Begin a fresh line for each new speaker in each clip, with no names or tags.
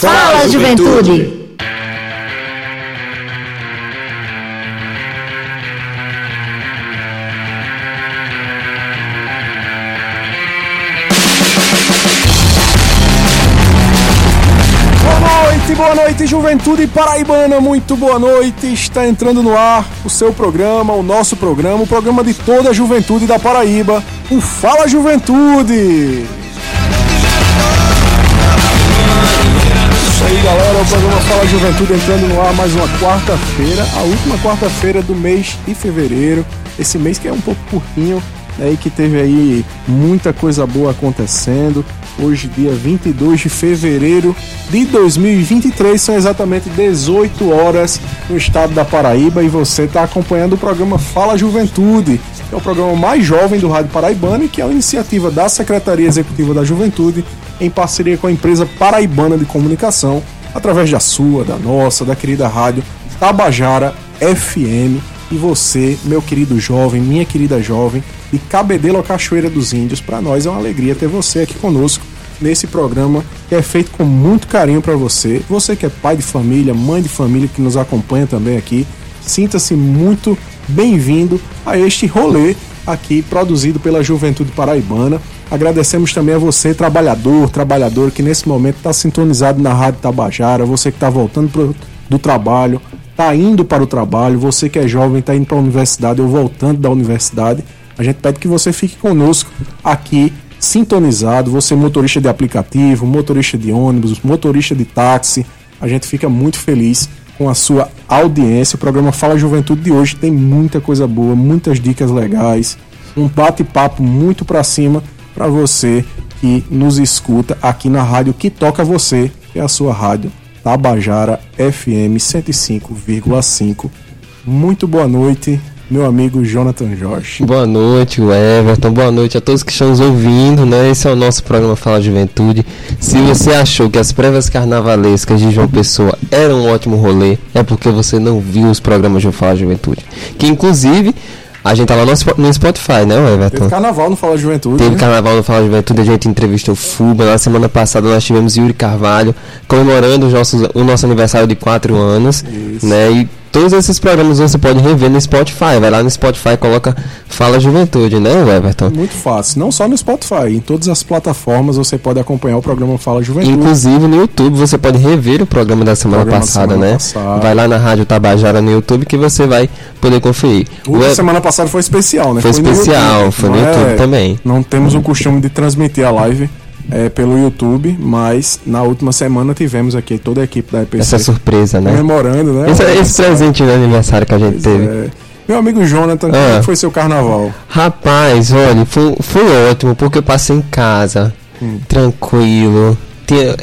Fala, juventude!
Boa noite, boa noite, juventude paraibana, muito boa noite. Está entrando no ar o seu programa, o nosso programa, o programa de toda a juventude da Paraíba, o Fala Juventude. Aí, galera, o programa Fala Juventude entrando no ar mais uma quarta-feira, a última quarta-feira do mês de fevereiro. Esse mês que é um pouco curtinho, né, e que teve aí muita coisa boa acontecendo. Hoje, dia 22 de fevereiro de 2023, são exatamente 18 horas no estado da Paraíba e você está acompanhando o programa Fala Juventude, que é o programa mais jovem do Rádio Paraibano e que é uma iniciativa da Secretaria Executiva da Juventude em parceria com a empresa Paraibana de Comunicação, através da sua, da nossa, da querida rádio Tabajara FM. E você, meu querido jovem, minha querida jovem, de Cabedelo Cachoeira dos Índios, para nós é uma alegria ter você aqui conosco nesse programa que é feito com muito carinho para você. Você que é pai de família, mãe de família que nos acompanha também aqui, sinta-se muito bem-vindo a este rolê aqui produzido pela Juventude Paraibana. Agradecemos também a você, trabalhador, trabalhador que nesse momento está sintonizado na Rádio Tabajara, você que está voltando pro, do trabalho, está indo para o trabalho, você que é jovem, está indo para a universidade ou voltando da universidade. A gente pede que você fique conosco aqui sintonizado, você motorista de aplicativo, motorista de ônibus, motorista de táxi. A gente fica muito feliz com a sua audiência. O programa Fala Juventude de hoje tem muita coisa boa, muitas dicas legais, um bate-papo muito para cima para você que nos escuta aqui na rádio que toca você, que é a sua rádio Tabajara FM 105,5. Muito boa noite, meu amigo Jonathan Jorge.
Boa noite, Everton. Boa noite a todos que estão nos ouvindo, né? Esse é o nosso programa Fala Juventude. Se você achou que as prévias carnavalescas de João Pessoa eram um ótimo rolê, é porque você não viu os programas de Fala Juventude. Que inclusive a gente tá lá no Spotify, né, Everton?
Teve carnaval no Fala Juventude.
Teve
né?
carnaval no Fala Juventude, a gente entrevistou o Fuba. Na semana passada nós tivemos Yuri Carvalho comemorando os nossos, o nosso aniversário de 4 anos.
Isso.
Né? E todos esses programas você pode rever no Spotify. Vai lá no Spotify e coloca Fala Juventude, né, Everton?
Muito fácil. Não só no Spotify, em todas as plataformas você pode acompanhar o programa Fala Juventude.
Inclusive no YouTube você pode rever o programa da semana
Programa da
passada,
semana
né?
passada.
Vai lá na Rádio Tabajara no YouTube que você vai poder conferir.
O
O
da semana passada foi especial, né?
Foi
no
especial,
YouTube.
foi no
é-
YouTube também.
Não temos o costume de transmitir a live é, pelo YouTube, mas na última semana tivemos aqui toda a equipe da EPC
Essa surpresa, né?
comemorando, né?
Esse, esse presente de aniversário que a gente
Pois
teve.
é. Meu amigo Jonathan, como
Ah.
é que foi seu carnaval?
Rapaz, olha, foi, foi ótimo porque eu passei em casa,
Hum.
tranquilo. Tinha,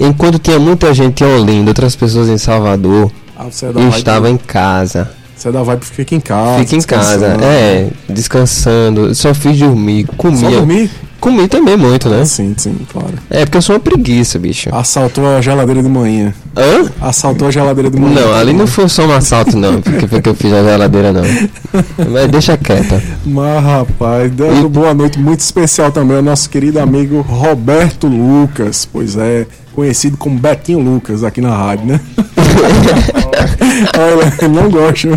enquanto tinha muita gente em Olinda, outras pessoas em Salvador,
Ah, é
eu estava em casa.
Você é da vibe fica em casa.
Fica em casa, é, descansando. Só fiz dormir, comia.
Só dormir?
Comi também muito, né?
Sim, sim, claro.
É, porque eu sou uma preguiça, bicho.
Assaltou a geladeira de manhã.
Hã?
Assaltou a geladeira de manhã.
Não, ali não foi só um assalto, não. Porque foi que eu fiz a geladeira, não. Mas deixa quieta.
Mas, rapaz, dando boa noite muito especial também ao nosso querido amigo Roberto Lucas. Pois é, conhecido como Betinho Lucas aqui na rádio, né? Olha, não gosta.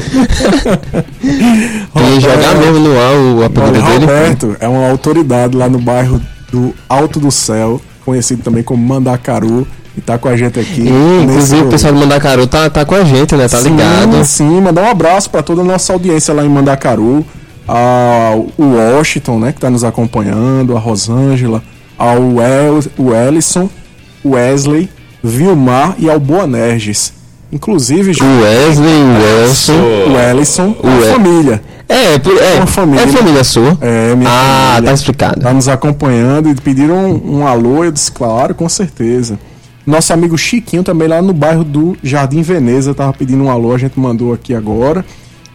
E jogar mesmo no ar o apelido dele.
Roberto é uma autoridade lá no bairro do Alto do Céu, conhecido também como Mandacaru, e tá com a gente aqui.
E, inclusive o pessoal do Mandacaru tá, tá com a gente, né? Tá
Sim,
ligado.
Sim, mandar um abraço para toda a nossa audiência lá em Mandacaru, ao Washington, né, que tá nos acompanhando, a Rosângela, ao El, o Ellison, Wesley, Vilmar e ao Boanerges. Inclusive,
O Wesley, o Elson.
o Ellison,
O
a família.
É, por- é,
Uma família.
é família sua.
É, minha
ah,
família.
tá explicado.
Tá nos acompanhando e pediram um, um alô, eu disse, claro, com certeza. Nosso amigo Chiquinho também lá no bairro do Jardim Veneza tava pedindo um alô, a gente mandou aqui agora.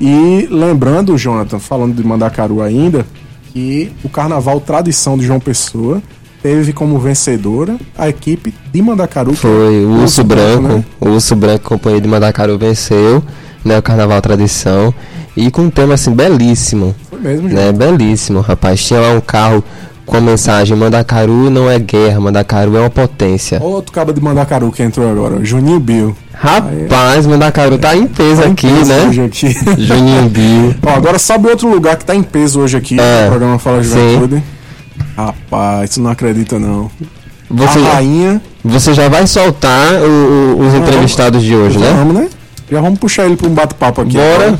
E lembrando, Jonathan, falando de Mandacaru ainda, que o Carnaval Tradição de João Pessoa teve como vencedora a equipe de Mandacaru. que
Foi
é
o Urso Branco.
né?
O Urso Branco, companhia de Mandacaru, venceu, né? O Carnaval Tradição. E com um tema assim belíssimo.
Foi mesmo,
né?
Jonathan.
Belíssimo, rapaz. Tinha lá um carro com a mensagem Mandacaru não é guerra, Mandacaru é uma potência.
Outro cabo de Mandacaru que entrou agora, Juninho Bill.
Rapaz, Mandacaru tá em peso tá aqui, em peso né? Hoje aqui. Juninho Bill.
Ó, agora sabe outro lugar que tá em peso hoje aqui é, no programa Fala Juventude? Sim. Rapaz, tu não acredita não.
Você, a rainha. Você já vai soltar o, o, os entrevistados de hoje, né?
Vamos, né? Já vamos puxar ele para um bate-papo aqui.
Bora. Agora.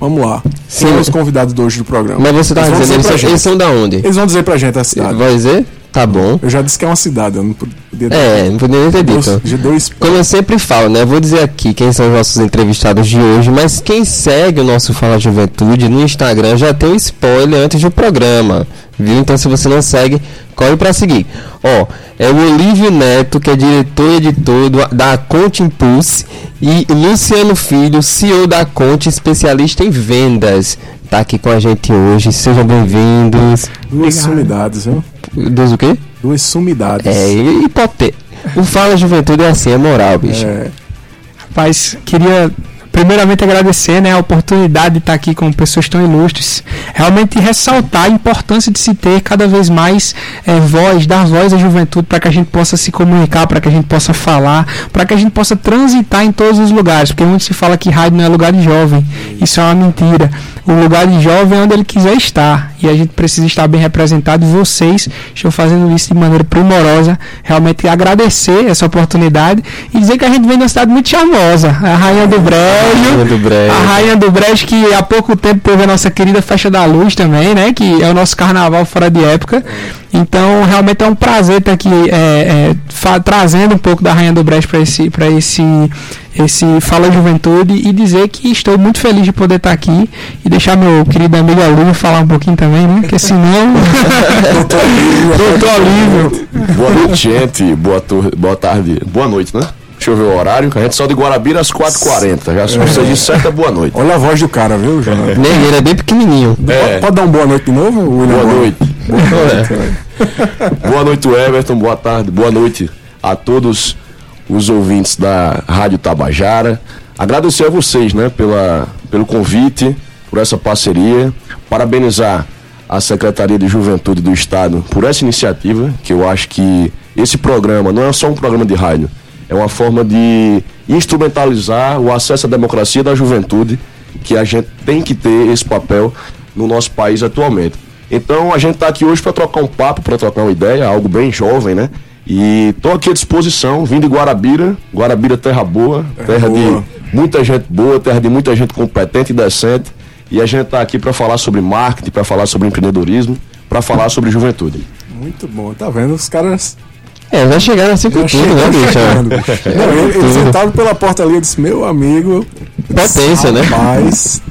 Vamos lá. Sim. os convidados de hoje do programa.
Mas você tá eles dizendo, eles, são, eles são da onde?
Eles vão dizer pra gente a cidade.
Vai dizer? Tá bom.
Eu já disse que é uma cidade, eu não
podia É, não poderia ter dito. De dois... Como eu sempre falo, né? Eu vou dizer aqui quem são os nossos entrevistados de hoje, mas quem segue o nosso Fala Juventude no Instagram já tem um spoiler antes do programa, viu? Então se você não segue, corre para seguir. Ó, é o Olívio Neto, que é diretor e editor do, da Conte Impulse, e Luciano Filho, CEO da Conte, especialista em vendas. Tá aqui com a gente hoje. Sejam bem-vindos.
Duas sumidades, viu?
Duas o quê?
Duas sumidades.
É, hipote... O Fala Juventude é assim, é moral, bicho. É.
Rapaz, queria primeiramente agradecer né, a oportunidade de estar aqui com pessoas tão ilustres. Realmente ressaltar a importância de se ter cada vez mais é, voz, dar voz à juventude para que a gente possa se comunicar, para que a gente possa falar, para que a gente possa transitar em todos os lugares. Porque muito se fala que rádio não é lugar de jovem. Isso é uma mentira. O lugar de jovem é onde ele quiser estar. E a gente precisa estar bem representado. Vocês estão fazendo isso de maneira primorosa. Realmente agradecer essa oportunidade e dizer que a gente vem de uma cidade muito charmosa. A Rainha do Bré Brejo. Do Brejo. A Rainha do Brejo, que há pouco tempo teve a nossa querida Festa da Luz também, né? Que é o nosso carnaval fora de época. Então, realmente é um prazer estar aqui é, é, trazendo um pouco da Rainha do Brejo para esse, pra esse, esse Fala Juventude e dizer que estou muito feliz de poder estar aqui e deixar meu querido amigo Alívio falar um pouquinho também, né? Porque senão.
Doutor Alívio. Boa noite, gente. Boa, boa tarde. Boa noite, né? Deixa eu ver o horário. A gente só de Guarabira às 4h40. Já se você disser, certo, boa noite.
Olha a voz do cara, viu, João?
É. Nem ele é bem pequenininho.
É. Pode dar um boa noite de novo?
Boa noite. Boa noite. É. boa noite, Everton. Boa tarde. Boa noite a todos os ouvintes da Rádio Tabajara. Agradecer a vocês, né, pela, pelo convite, por essa parceria. Parabenizar a Secretaria de Juventude do Estado por essa iniciativa, que eu acho que esse programa não é só um programa de rádio, é uma forma de instrumentalizar o acesso à democracia da juventude, que a gente tem que ter esse papel no nosso país atualmente. Então a gente está aqui hoje para trocar um papo, para trocar uma ideia, algo bem jovem, né? E estou aqui à disposição, vindo de Guarabira, Guarabira terra boa, terra, terra boa. de muita gente boa, terra de muita gente competente e decente. E a gente está aqui para falar sobre marketing, para falar sobre empreendedorismo, para falar sobre juventude.
Muito bom, tá vendo? Os caras
é, já chegaram assim com tudo, né, bicho?
Não, ele, ele sentado pela porta ali, eu disse, meu amigo.
Potência, né?
Mas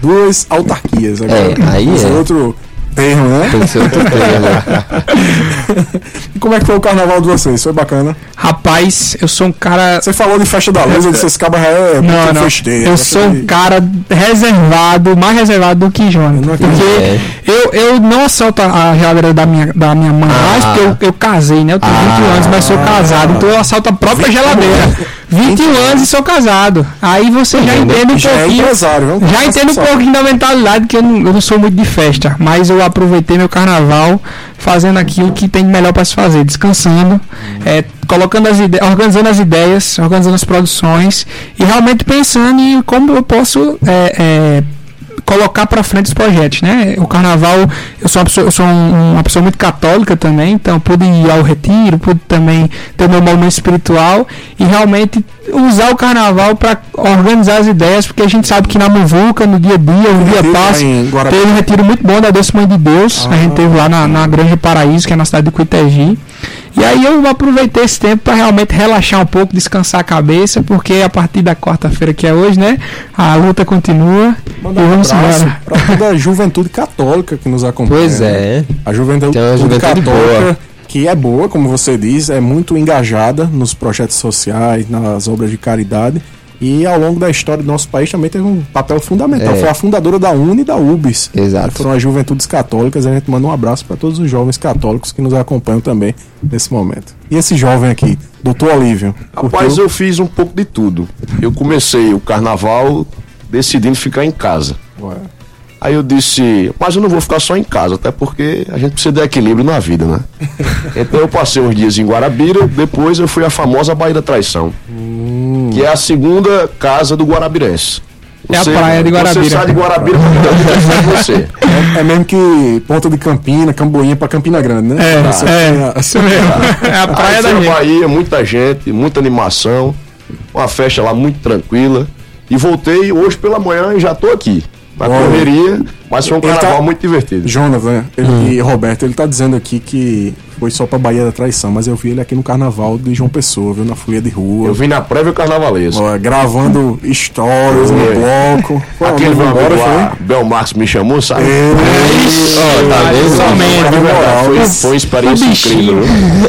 duas autarquias.
Agora, é, aí é.
outro termo, né? Tem e como é que foi o carnaval de vocês? Foi bacana?
Rapaz, eu sou um cara.
Você falou de festa da luz, eu disse esse cabo é
não, não. Festeiro, eu sou um cara reservado, mais reservado do que Jonas. Porque é. eu, eu não assalto a geladeira da minha, da minha mãe ah. mais, porque eu, eu casei, né? Eu tenho ah. 20 anos, mas sou casado, então eu assalto a própria geladeira. 21 anos e sou casado. Aí você já entende um é pouquinho. É já entende um pouquinho da mentalidade que eu não, eu não sou muito de festa, mas eu aproveitei meu carnaval fazendo aquilo que tem melhor para se fazer, descansando, é, colocando as ideias, organizando as ideias, organizando as produções e realmente pensando em como eu posso é, é, colocar para frente os projetos, né? O carnaval, eu sou uma pessoa, eu sou um, uma pessoa muito católica também, então pude ir ao retiro, pude também ter meu momento espiritual e realmente usar o carnaval para organizar as ideias, porque a gente sabe que na Muvuca, no dia a dia, o dia passa, teve um retiro muito bom da Doce Mãe de Deus, ah, a gente teve lá na, na Grande Paraíso, que é na cidade de Cuitegi. E aí eu aproveitei esse tempo para realmente relaxar um pouco, descansar a cabeça, porque a partir da quarta-feira que é hoje, né, a luta continua.
Mandar e vamos um embora. Para toda a juventude católica que nos acompanha.
Pois é.
A juventude, juventude católica boa. que é boa, como você diz, é muito engajada nos projetos sociais, nas obras de caridade e ao longo da história do nosso país também teve um papel fundamental. É. Foi a fundadora da UNE e da UBS.
Exato.
Foram as juventudes católicas. A gente manda um abraço para todos os jovens católicos que nos acompanham também nesse momento. E esse jovem aqui, doutor Olívio?
Rapaz, eu fiz um pouco de tudo. Eu comecei o carnaval decidindo ficar em casa. Ué. Aí eu disse, mas eu não vou ficar só em casa, até porque a gente precisa de equilíbrio na vida, né? então eu passei uns dias em Guarabira, depois eu fui à famosa Baía da Traição, hum. que é a segunda casa do Guarabirense.
Você, é a praia de Guarabira. Você
sai de Guarabira pra você.
É, é, mesmo que Ponta de Campina, Camboinha pra Campina Grande, né?
É, tá. é, isso mesmo. É a praia Aí, da
gente. Bahia, muita gente, muita animação, uma festa lá muito tranquila. E voltei hoje pela manhã e já tô aqui na correria, mas foi um carnaval tá... muito divertido.
Jonathan ele, hum. e Roberto, ele tá dizendo aqui que foi só pra Bahia da Traição, mas eu vi ele aqui no carnaval de João Pessoa, viu? Na folia de rua.
Eu vi na prévia carnavalesca.
Ó, gravando stories no bloco.
Aquele meu embora, foi? Bel Marcos me chamou, sabe?
É,
oh, tá vendo? Foi, foi uma experiência incrível, viu?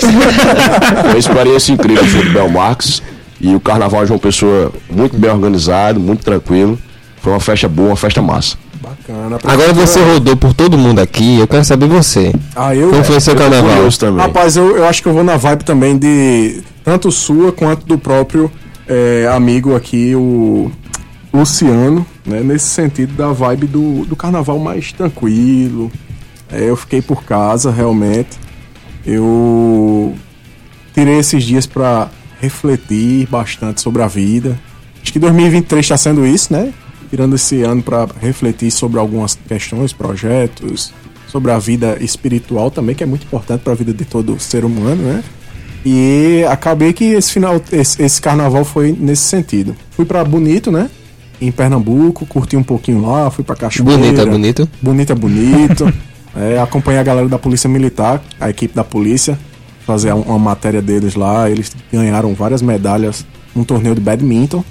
foi uma experiência incrível foi do Bel Marcos. E o carnaval de João Pessoa muito bem organizado, muito tranquilo. Foi uma festa boa, uma festa massa.
Bacana. Agora você rodou por todo mundo aqui, eu quero saber você.
Ah, eu?
Como foi seu carnaval?
Também. Rapaz, eu, eu acho que eu vou na vibe também de tanto sua quanto do próprio é, amigo aqui, o Luciano, né? Nesse sentido da vibe do, do carnaval mais tranquilo. É, eu fiquei por casa, realmente. Eu tirei esses dias para refletir bastante sobre a vida. Acho que 2023 está sendo isso, né? Tirando esse ano para refletir sobre algumas questões, projetos, sobre a vida espiritual também, que é muito importante para a vida de todo ser humano, né? E acabei que esse final, esse, esse carnaval foi nesse sentido. Fui para Bonito, né? Em Pernambuco, curti um pouquinho lá, fui para Cachoeira.
Bonito é bonito?
Bonito é bonito. é, acompanhei a galera da Polícia Militar, a equipe da polícia, fazer uma matéria deles lá. Eles ganharam várias medalhas num torneio de badminton.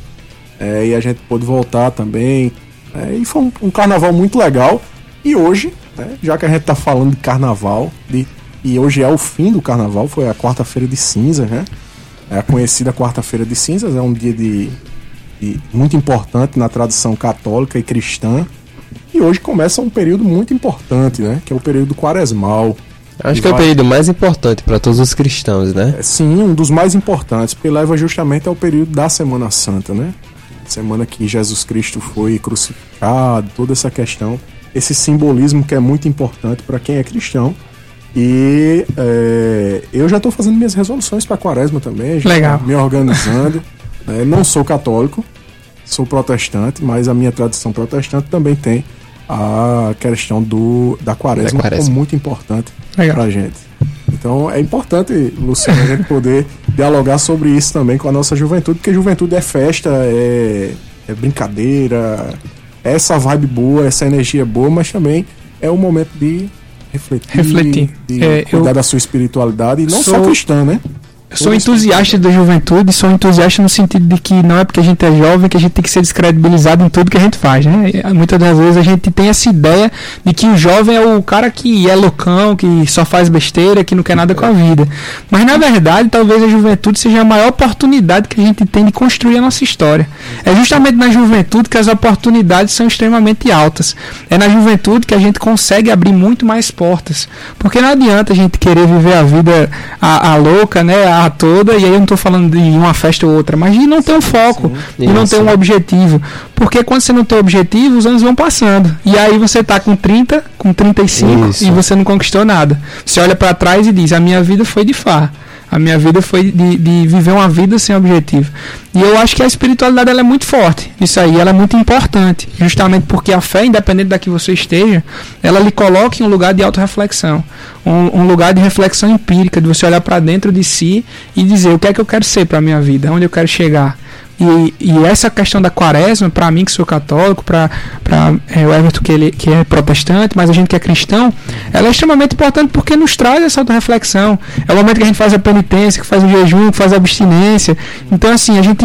É, e a gente pôde voltar também. É, e foi um, um, carnaval muito legal. E hoje, né, já que a gente está falando de carnaval, de, e hoje é o fim do carnaval, foi a quarta-feira de cinzas, né? É a conhecida quarta-feira de cinzas, é um dia de, de, muito importante na tradição católica e cristã. E hoje começa um período muito importante, né? Que é o período quaresmal.
Acho que vai... é o período mais importante para todos os cristãos, né?
É, sim, um dos mais importantes, porque leva justamente ao período da Semana Santa, né? Semana que Jesus Cristo foi crucificado, toda essa questão, esse simbolismo que é muito importante para quem é cristão. E é, eu já estou fazendo minhas resoluções para a quaresma também, já
Legal.
me organizando. é, não sou católico, sou protestante, mas a minha tradição protestante também tem a questão do, da quaresma, da quaresma. como muito importante para a gente. Então é importante, Luciano, a gente poder dialogar sobre isso também com a nossa juventude, porque juventude é festa, é, é brincadeira, é essa vibe boa, essa energia boa, mas também é o momento de refletir,
refletir.
de é, cuidar da sua espiritualidade, e não sou... só cristã, né?
Sou entusiasta da juventude, sou entusiasta no sentido de que não é porque a gente é jovem que a gente tem que ser descredibilizado em tudo que a gente faz, né? Muitas das vezes a gente tem essa ideia de que o jovem é o cara que é loucão, que só faz besteira, que não quer nada com a vida. Mas na verdade, talvez a juventude seja a maior oportunidade que a gente tem de construir a nossa história. É justamente na juventude que as oportunidades são extremamente altas. É na juventude que a gente consegue abrir muito mais portas. Porque não adianta a gente querer viver a vida a, a louca, né? A toda, e aí eu não estou falando de uma festa ou outra, mas de não ter um foco, Sim, de não ter um objetivo. Porque quando você não tem objetivo, os anos vão passando. E aí você está com 30, com 35 isso. e você não conquistou nada. Você olha para trás e diz: A minha vida foi de farra. A minha vida foi de, de viver uma vida sem objetivo. E eu acho que a espiritualidade ela é muito forte. Isso aí, ela é muito importante. Justamente porque a fé, independente da que você esteja, ela lhe coloca em um lugar de autorreflexão. Um, um lugar de reflexão empírica, de você olhar para dentro de si e dizer o que é que eu quero ser para a minha vida, onde eu quero chegar. E, e essa questão da quaresma, para mim que sou católico, para é, o Everton que, ele, que é protestante, mas a gente que é cristão, ela é extremamente importante porque nos traz essa reflexão. É o momento que a gente faz a penitência, que faz o jejum, que faz a abstinência. Então, assim, a gente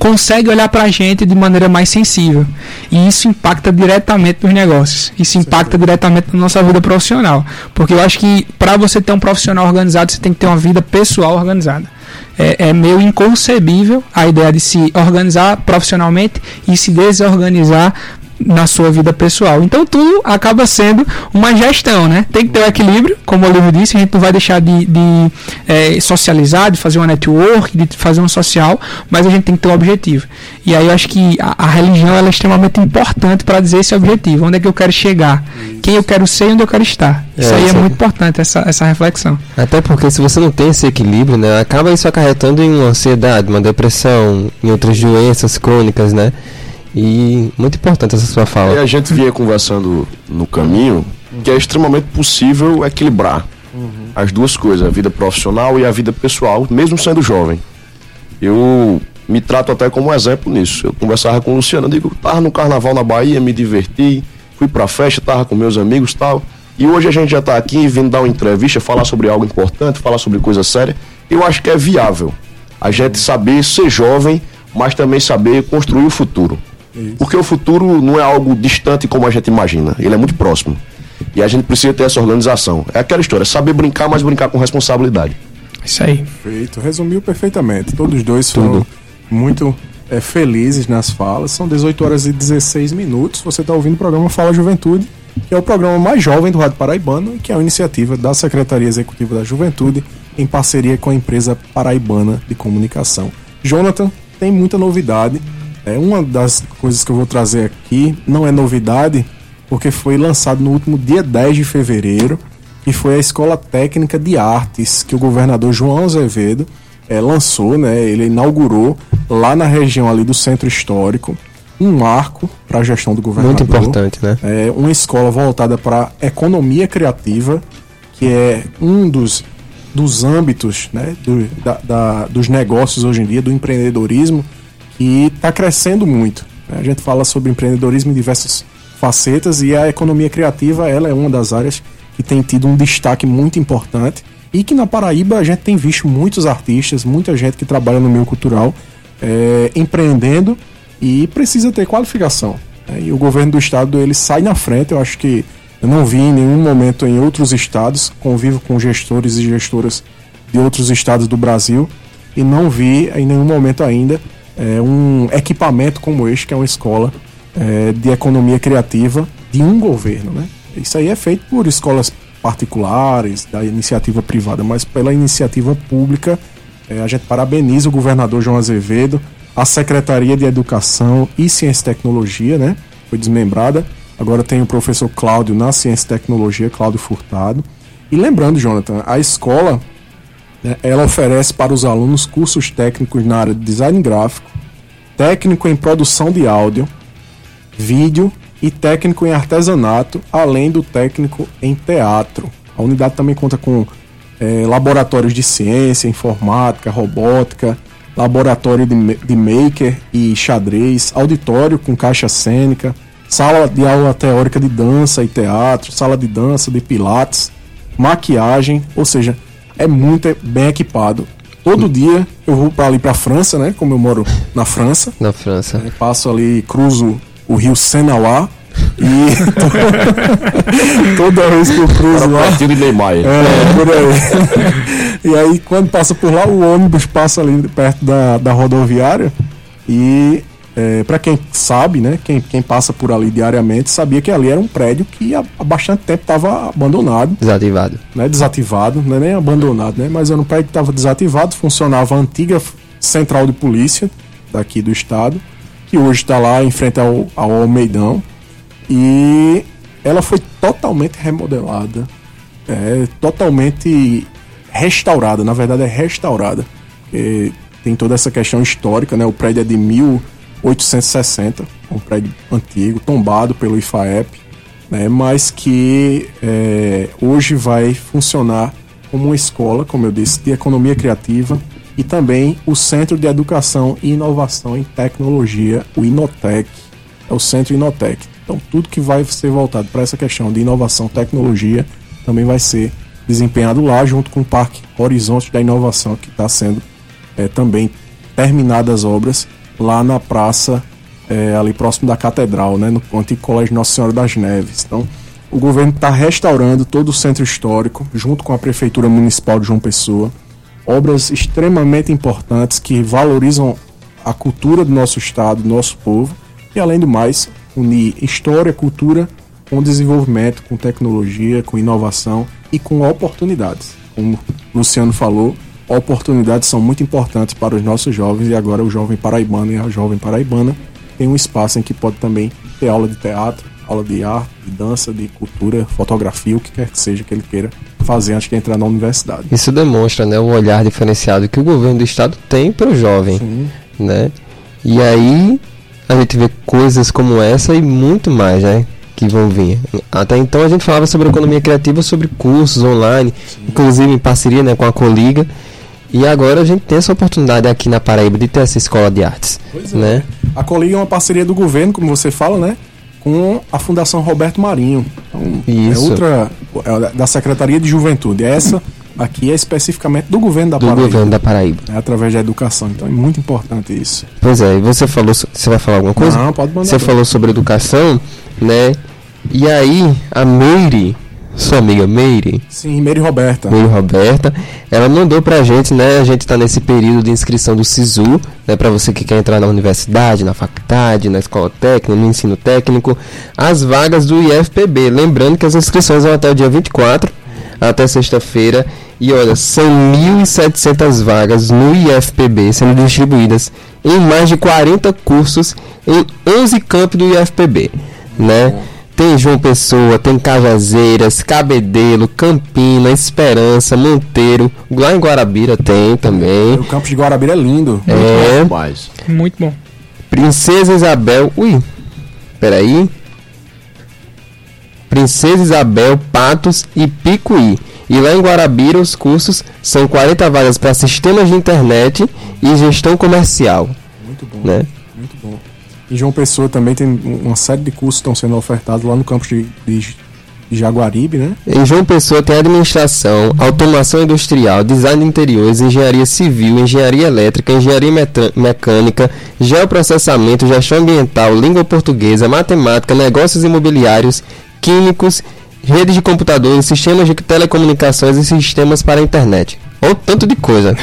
consegue olhar para a gente de maneira mais sensível. E isso impacta diretamente nos negócios. Isso impacta diretamente na nossa vida profissional. Porque eu acho que para você ter um profissional organizado, você tem que ter uma vida pessoal organizada é, é meio inconcebível a ideia de se organizar profissionalmente e se desorganizar na sua vida pessoal. Então tudo acaba sendo uma gestão, né? Tem que ter o um equilíbrio, como o Olívio disse, a gente não vai deixar de, de é, socializar, de fazer uma network, de fazer um social, mas a gente tem que ter um objetivo. E aí eu acho que a, a religião é extremamente importante para dizer esse objetivo, onde é que eu quero chegar, quem eu quero ser e onde eu quero estar. Isso é, aí é muito importante, essa, essa reflexão.
Até porque se você não tem esse equilíbrio, né, acaba isso acarretando em uma ansiedade, uma depressão, em outras doenças crônicas, né? E muito importante essa sua fala.
E a gente vinha conversando no caminho que é extremamente possível equilibrar uhum. as duas coisas, a vida profissional e a vida pessoal, mesmo sendo jovem. Eu me trato até como um exemplo nisso. Eu conversava com o Luciano, eu digo, tava no carnaval na Bahia, me diverti, fui pra festa, tava com meus amigos tal. E hoje a gente já tá aqui vindo dar uma entrevista, falar sobre algo importante, falar sobre coisa séria. Eu acho que é viável a gente saber ser jovem, mas também saber construir o futuro. Isso. Porque o futuro não é algo distante como a gente imagina, ele é muito próximo. E a gente precisa ter essa organização. É aquela história, saber brincar, mas brincar com responsabilidade.
Isso aí.
Perfeito, resumiu perfeitamente. Todos dois foram muito é, felizes nas falas. São 18 horas e 16 minutos. Você está ouvindo o programa Fala Juventude, que é o programa mais jovem do Rádio Paraibano e que é uma iniciativa da Secretaria Executiva da Juventude em parceria com a empresa Paraibana de Comunicação. Jonathan, tem muita novidade é uma das coisas que eu vou trazer aqui não é novidade, porque foi lançado no último dia 10 de fevereiro, que foi a Escola Técnica de Artes que o governador João Azevedo é, lançou, né? Ele inaugurou lá na região ali do Centro Histórico um marco para a gestão do governador.
Muito importante, né?
É uma escola voltada para economia criativa, que é um dos, dos âmbitos né, do, da, da, dos negócios hoje em dia, do empreendedorismo e está crescendo muito. Né? A gente fala sobre empreendedorismo em diversas facetas e a economia criativa ela é uma das áreas que tem tido um destaque muito importante e que na Paraíba a gente tem visto muitos artistas, muita gente que trabalha no meio cultural é, empreendendo e precisa ter qualificação. Né? E o governo do estado ele sai na frente. Eu acho que eu não vi em nenhum momento em outros estados, convivo com gestores e gestoras de outros estados do Brasil e não vi em nenhum momento ainda é, um equipamento como este, que é uma escola é, de economia criativa de um governo. Né? Isso aí é feito por escolas particulares, da iniciativa privada, mas pela iniciativa pública. É, a gente parabeniza o governador João Azevedo, a Secretaria de Educação e Ciência e Tecnologia, né? Foi desmembrada. Agora tem o professor Cláudio na Ciência e Tecnologia, Cláudio Furtado. E lembrando, Jonathan, a escola né, ela oferece para os alunos cursos técnicos na área de design gráfico, técnico em produção de áudio, vídeo e técnico em artesanato, além do técnico em teatro. A unidade também conta com é, laboratórios de ciência, informática, robótica, laboratório de, de maker e xadrez, auditório com caixa cênica, sala de aula teórica de dança e teatro, sala de dança, de pilates, maquiagem, ou seja, é muito bem equipado. Todo dia eu vou para ali para França, né? Como eu moro na França.
Na França.
Eu passo ali, cruzo o rio Senauá. E toda vez que eu cruzo lá.
de Neymar. É,
por aí. e aí, quando passa por lá, o ônibus passa ali perto da, da rodoviária. E é, para quem sabe, né, quem, quem passa por ali diariamente, sabia que ali era um prédio que há, há bastante tempo estava abandonado.
Desativado.
Né, desativado, não é nem abandonado, né, mas era um prédio que estava desativado, funcionava a antiga central de polícia daqui do estado, que hoje está lá em frente ao, ao Almeidão. E ela foi totalmente remodelada, é, totalmente restaurada, na verdade é restaurada. Tem toda essa questão histórica, né? O prédio é de mil 860, um prédio antigo, tombado pelo IFAEP, né, mas que é, hoje vai funcionar como uma escola, como eu disse, de economia criativa e também o Centro de Educação e Inovação em Tecnologia, o Inotec, é o Centro Inotec. Então, tudo que vai ser voltado para essa questão de inovação, tecnologia, também vai ser desempenhado lá, junto com o Parque Horizonte da Inovação, que está sendo é, também terminadas as obras lá na praça, é, ali próximo da catedral, né, no antigo Colégio Nossa Senhora das Neves. Então, o governo está restaurando todo o centro histórico, junto com a Prefeitura Municipal de João Pessoa. Obras extremamente importantes que valorizam a cultura do nosso estado, do nosso povo. E, além do mais, unir história, cultura com desenvolvimento, com tecnologia, com inovação e com oportunidades. Como o Luciano falou, oportunidades são muito importantes para os nossos jovens e agora o jovem paraibano e a jovem paraibana tem um espaço em que pode também ter aula de teatro, aula de arte, de dança, de cultura, fotografia, o que quer que seja que ele queira fazer antes de entrar na universidade.
Isso demonstra né, o olhar diferenciado que o governo do estado tem para o jovem. Sim. Né? E aí a gente vê coisas como essa e muito mais, né? Que vão vir. Até então a gente falava sobre economia criativa, sobre cursos online, Sim. inclusive em parceria né, com a Coliga. E agora a gente tem essa oportunidade aqui na Paraíba de ter essa escola de artes. Pois é. Né?
A Coliga é uma parceria do governo, como você fala, né? Com a Fundação Roberto Marinho. Então, é Isso. É outra é da Secretaria de Juventude. Essa aqui é especificamente do governo da
do
Paraíba.
Do governo da Paraíba.
É através da educação. Então é muito importante isso.
Pois é, e você falou. Você vai falar alguma coisa?
Não, pode mandar.
Você bem. falou sobre educação, né? E aí, a Meire sua amiga Meire.
Sim, Meire Roberta.
Meire Roberta. Ela mandou pra gente, né? A gente tá nesse período de inscrição do SISU, né? Pra você que quer entrar na universidade, na faculdade, na escola técnica, no ensino técnico, as vagas do IFPB. Lembrando que as inscrições vão até o dia 24, até sexta-feira. E olha, são 1.700 vagas no IFPB sendo distribuídas em mais de 40 cursos em 11 campos do IFPB, né? Tem João Pessoa, tem Cajazeiras, Cabedelo, Campina, Esperança, Monteiro. Lá em Guarabira tem também.
O campo de Guarabira é lindo.
É.
Muito, muito bom.
Princesa Isabel. Ui. Peraí. Princesa Isabel, Patos e Picuí. E lá em Guarabira os cursos são 40 vagas para sistemas de internet e gestão comercial.
Muito bom. Né? Muito bom. Em João Pessoa também tem uma série de cursos que estão sendo ofertados lá no campus de, de, Jaguaribe, né?
Em João Pessoa tem administração, automação industrial, design de interiores, engenharia civil, engenharia elétrica, engenharia mecânica, geoprocessamento, gestão ambiental, língua portuguesa, matemática, negócios imobiliários, químicos, redes de computadores, sistemas de telecomunicações e sistemas para a internet. Ou tanto de coisa.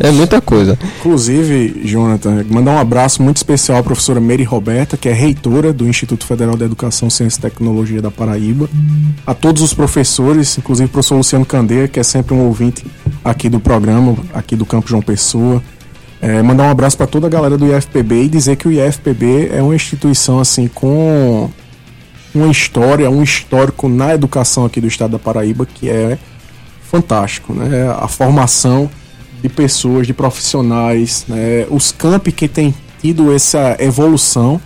É, é muita coisa.
Inclusive, Jonathan, mandar um abraço muito especial à professora Mary Roberta, que é reitora do Instituto Federal de Educação, Ciência e Tecnologia da Paraíba. A todos os professores, inclusive o professor Luciano Candeia, que é sempre um ouvinte aqui do programa, aqui do Campo João Pessoa. É, mandar um abraço para toda a galera do IFPB e dizer que o IFPB é uma instituição assim com uma história, um histórico na educação aqui do estado da Paraíba que é fantástico, né? A formação de pessoas, de profissionais, né? os campi que tem tido essa evolução,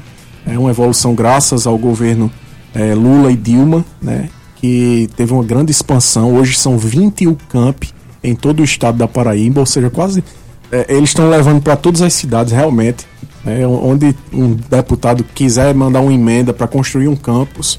é uma evolução graças ao governo é, Lula e Dilma, né? que teve uma grande expansão. Hoje são 21 campi em todo o estado da Paraíba, ou seja, quase é, eles estão levando para todas as cidades realmente. Né? Onde um deputado quiser mandar uma emenda para construir um campus,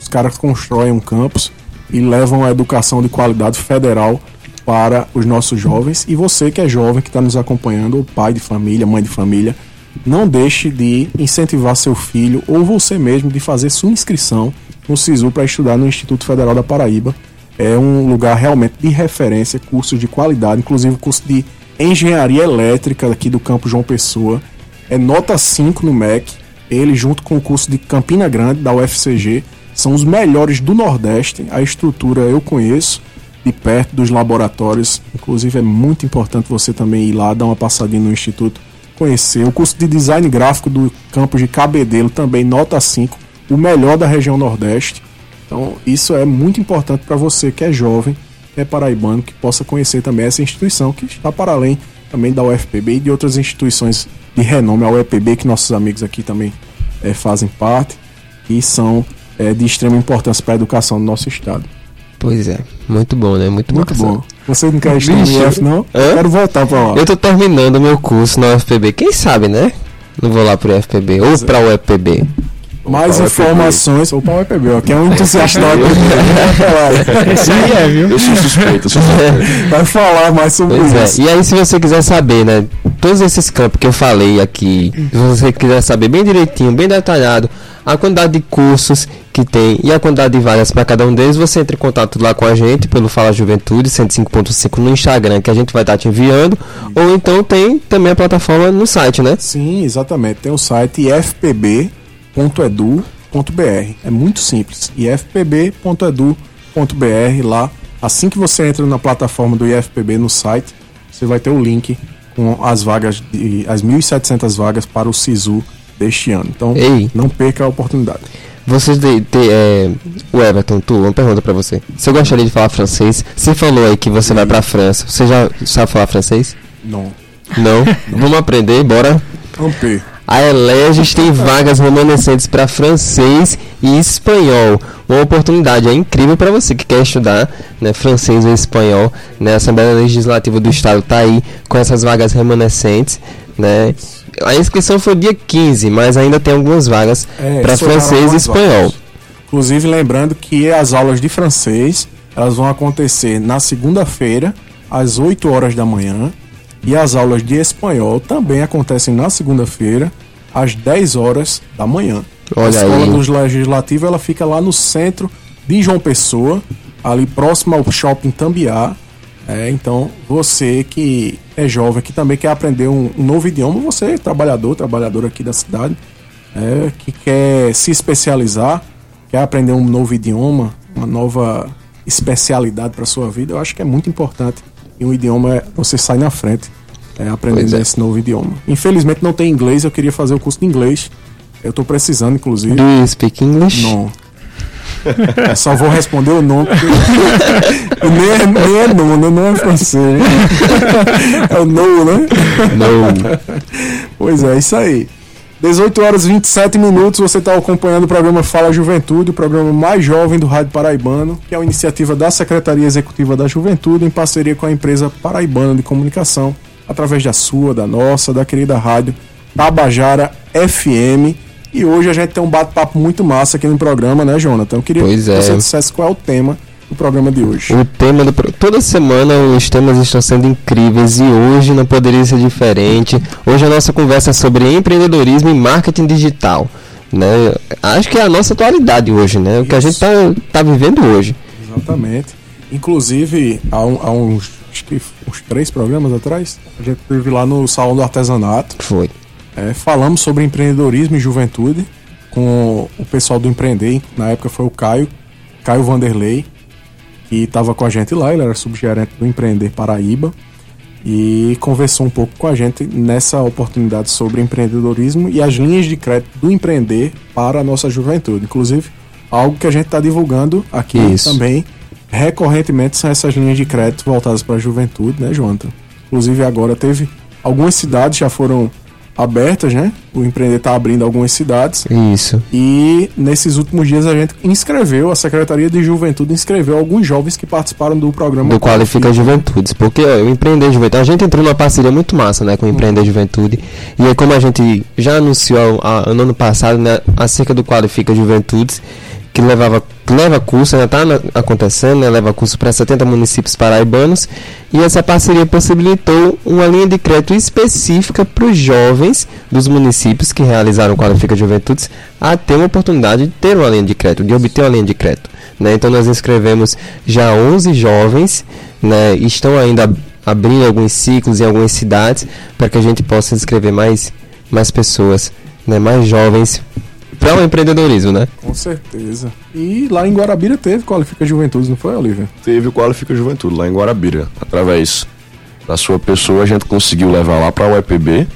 os caras constroem um campus e levam a educação de qualidade federal para os nossos jovens. E você que é jovem, que está nos acompanhando, pai de família, mãe de família, não deixe de incentivar seu filho ou você mesmo de fazer sua inscrição no SISU para estudar no Instituto Federal da Paraíba. É um lugar realmente de referência, cursos de qualidade, inclusive o curso de Engenharia Elétrica aqui do Campo João Pessoa. É nota 5 no MEC. Ele, junto com o curso de Campina Grande, da UFCG, são os melhores do Nordeste. A estrutura eu conheço de perto dos laboratórios. Inclusive é muito importante você também ir lá, dar uma passadinha no instituto, conhecer. O curso de design gráfico do campus de Cabedelo também nota 5, o melhor da região Nordeste. Então, isso é muito importante para você que é jovem, que é paraibano, que possa conhecer também essa instituição que está para além também da UFPB e de outras instituições de renome, a UEPB, que nossos amigos aqui também é, fazem parte, e são é, de extrema importância para a educação do nosso estado.
Pois é, muito bom, né? Muito,
muito bom. Você não quer estudar no IF, não? Hã? Quero voltar para lá.
Eu tô terminando meu curso na UFPB. Quem sabe, né? Não vou lá pro UFPB ou para o UFPB.
Mais informações. Ou para o UFPB, ó. Quem é um entusiasta da UFPB.
Esse aí é, viu?
Eu sou suspeito, sou suspeito.
Vai falar mais sobre pois
é. isso. É. E aí, se você quiser saber, né? Todos esses campos que eu falei aqui, se você quiser saber bem direitinho, bem detalhado, a quantidade de cursos que tem e a quantidade de vagas para cada um deles, você entra em contato lá com a gente pelo Fala Juventude 105.5 no Instagram, que a gente vai estar te enviando, ou então tem também a plataforma no site, né?
Sim, exatamente. Tem o site FPB É muito simples. ifpb.edu.br lá. Assim que você entra na plataforma do IFPB no site, você vai ter o link com as vagas, de, as 1.700 vagas para o SISU deste ano. Então, Ei. não perca a oportunidade.
Você de, de, é, o Everton, tu, uma pergunta para você. Você gostaria de falar francês? Você falou aí que você vai para França. Você já sabe falar francês?
Não.
Não? Vamos aprender, bora?
Romper.
A Eleges tem vagas remanescentes para francês e espanhol. Uma oportunidade é incrível para você que quer estudar né, francês ou espanhol. Né? A Assembleia Legislativa do Estado está aí com essas vagas remanescentes. Né? A inscrição foi dia 15, mas ainda tem algumas vagas é, para francês e espanhol. Vagas.
Inclusive, lembrando que as aulas de francês elas vão acontecer na segunda-feira, às 8 horas da manhã e as aulas de espanhol também acontecem na segunda-feira, às 10 horas da manhã. Olha a escola aí. dos legislativos ela fica lá no centro de João Pessoa, ali próximo ao shopping Tambiá. É, então, você que é jovem, que também quer aprender um, um novo idioma, você é trabalhador, trabalhador aqui da cidade, é, que quer se especializar, quer aprender um novo idioma, uma nova especialidade para sua vida, eu acho que é muito importante e um idioma é você sai na frente é, aprendendo é. esse novo idioma. Infelizmente não tem inglês, eu queria fazer o curso de inglês. Eu estou precisando, inclusive.
Do you speak English?
Não. Eu só vou responder o nome, porque nem, é, nem é nono, não é francês. É o no, né?
Não.
Pois é, isso aí. 18 horas e 27 minutos, você está acompanhando o programa Fala Juventude, o programa mais jovem do Rádio Paraibano, que é uma iniciativa da Secretaria Executiva da Juventude em parceria com a empresa Paraibana de Comunicação, através da sua, da nossa, da querida rádio Tabajara FM. E hoje a gente tem um bate-papo muito massa aqui no programa, né, Jonathan? Eu queria
pois
que é. você dissesse qual é o tema o programa de hoje.
O tema do toda semana os temas estão sendo incríveis e hoje não poderia ser diferente. Hoje a nossa conversa é sobre empreendedorismo e marketing digital, né? Acho que é a nossa atualidade hoje, né? O que a gente está tá vivendo hoje.
Exatamente. Inclusive há, um, há uns acho que uns três programas atrás a gente teve lá no salão do artesanato.
Foi.
É, falamos sobre empreendedorismo e juventude com o pessoal do Empreender. Na época foi o Caio, Caio Vanderlei que estava com a gente lá, ele era subgerente do Empreender Paraíba e conversou um pouco com a gente nessa oportunidade sobre empreendedorismo e as linhas de crédito do empreender para a nossa juventude. Inclusive, algo que a gente está divulgando aqui Isso. também recorrentemente são essas linhas de crédito voltadas para a juventude, né, Jonathan? Inclusive, agora teve algumas cidades já foram abertas, né? O empreender está abrindo algumas cidades.
Isso.
E nesses últimos dias a gente inscreveu, a Secretaria de Juventude inscreveu alguns jovens que participaram do programa.
Do Qualifica Juventudes. Porque ó, o Empreender Juventude, a gente entrou numa parceria muito massa, né? Com o Empreender Juventude. E aí, como a gente já anunciou a, no ano passado, né? Acerca do Qualifica Juventudes que levava leva curso, ainda está acontecendo, né, leva curso para 70 municípios paraibanos, e essa parceria possibilitou uma linha de crédito específica para os jovens dos municípios que realizaram o Qualifica Juventudes a ter uma oportunidade de ter uma linha de crédito, de obter uma linha de crédito. Né? Então nós inscrevemos já 11 jovens, né, estão ainda abrindo alguns ciclos em algumas cidades para que a gente possa inscrever mais, mais pessoas, né, mais jovens para o empreendedorismo, né?
Com certeza. E lá em Guarabira teve Qualifica Juventude, não foi, Olivia?
Teve o Qualifica Juventude lá em Guarabira. Através da sua pessoa, a gente conseguiu levar lá para o EPB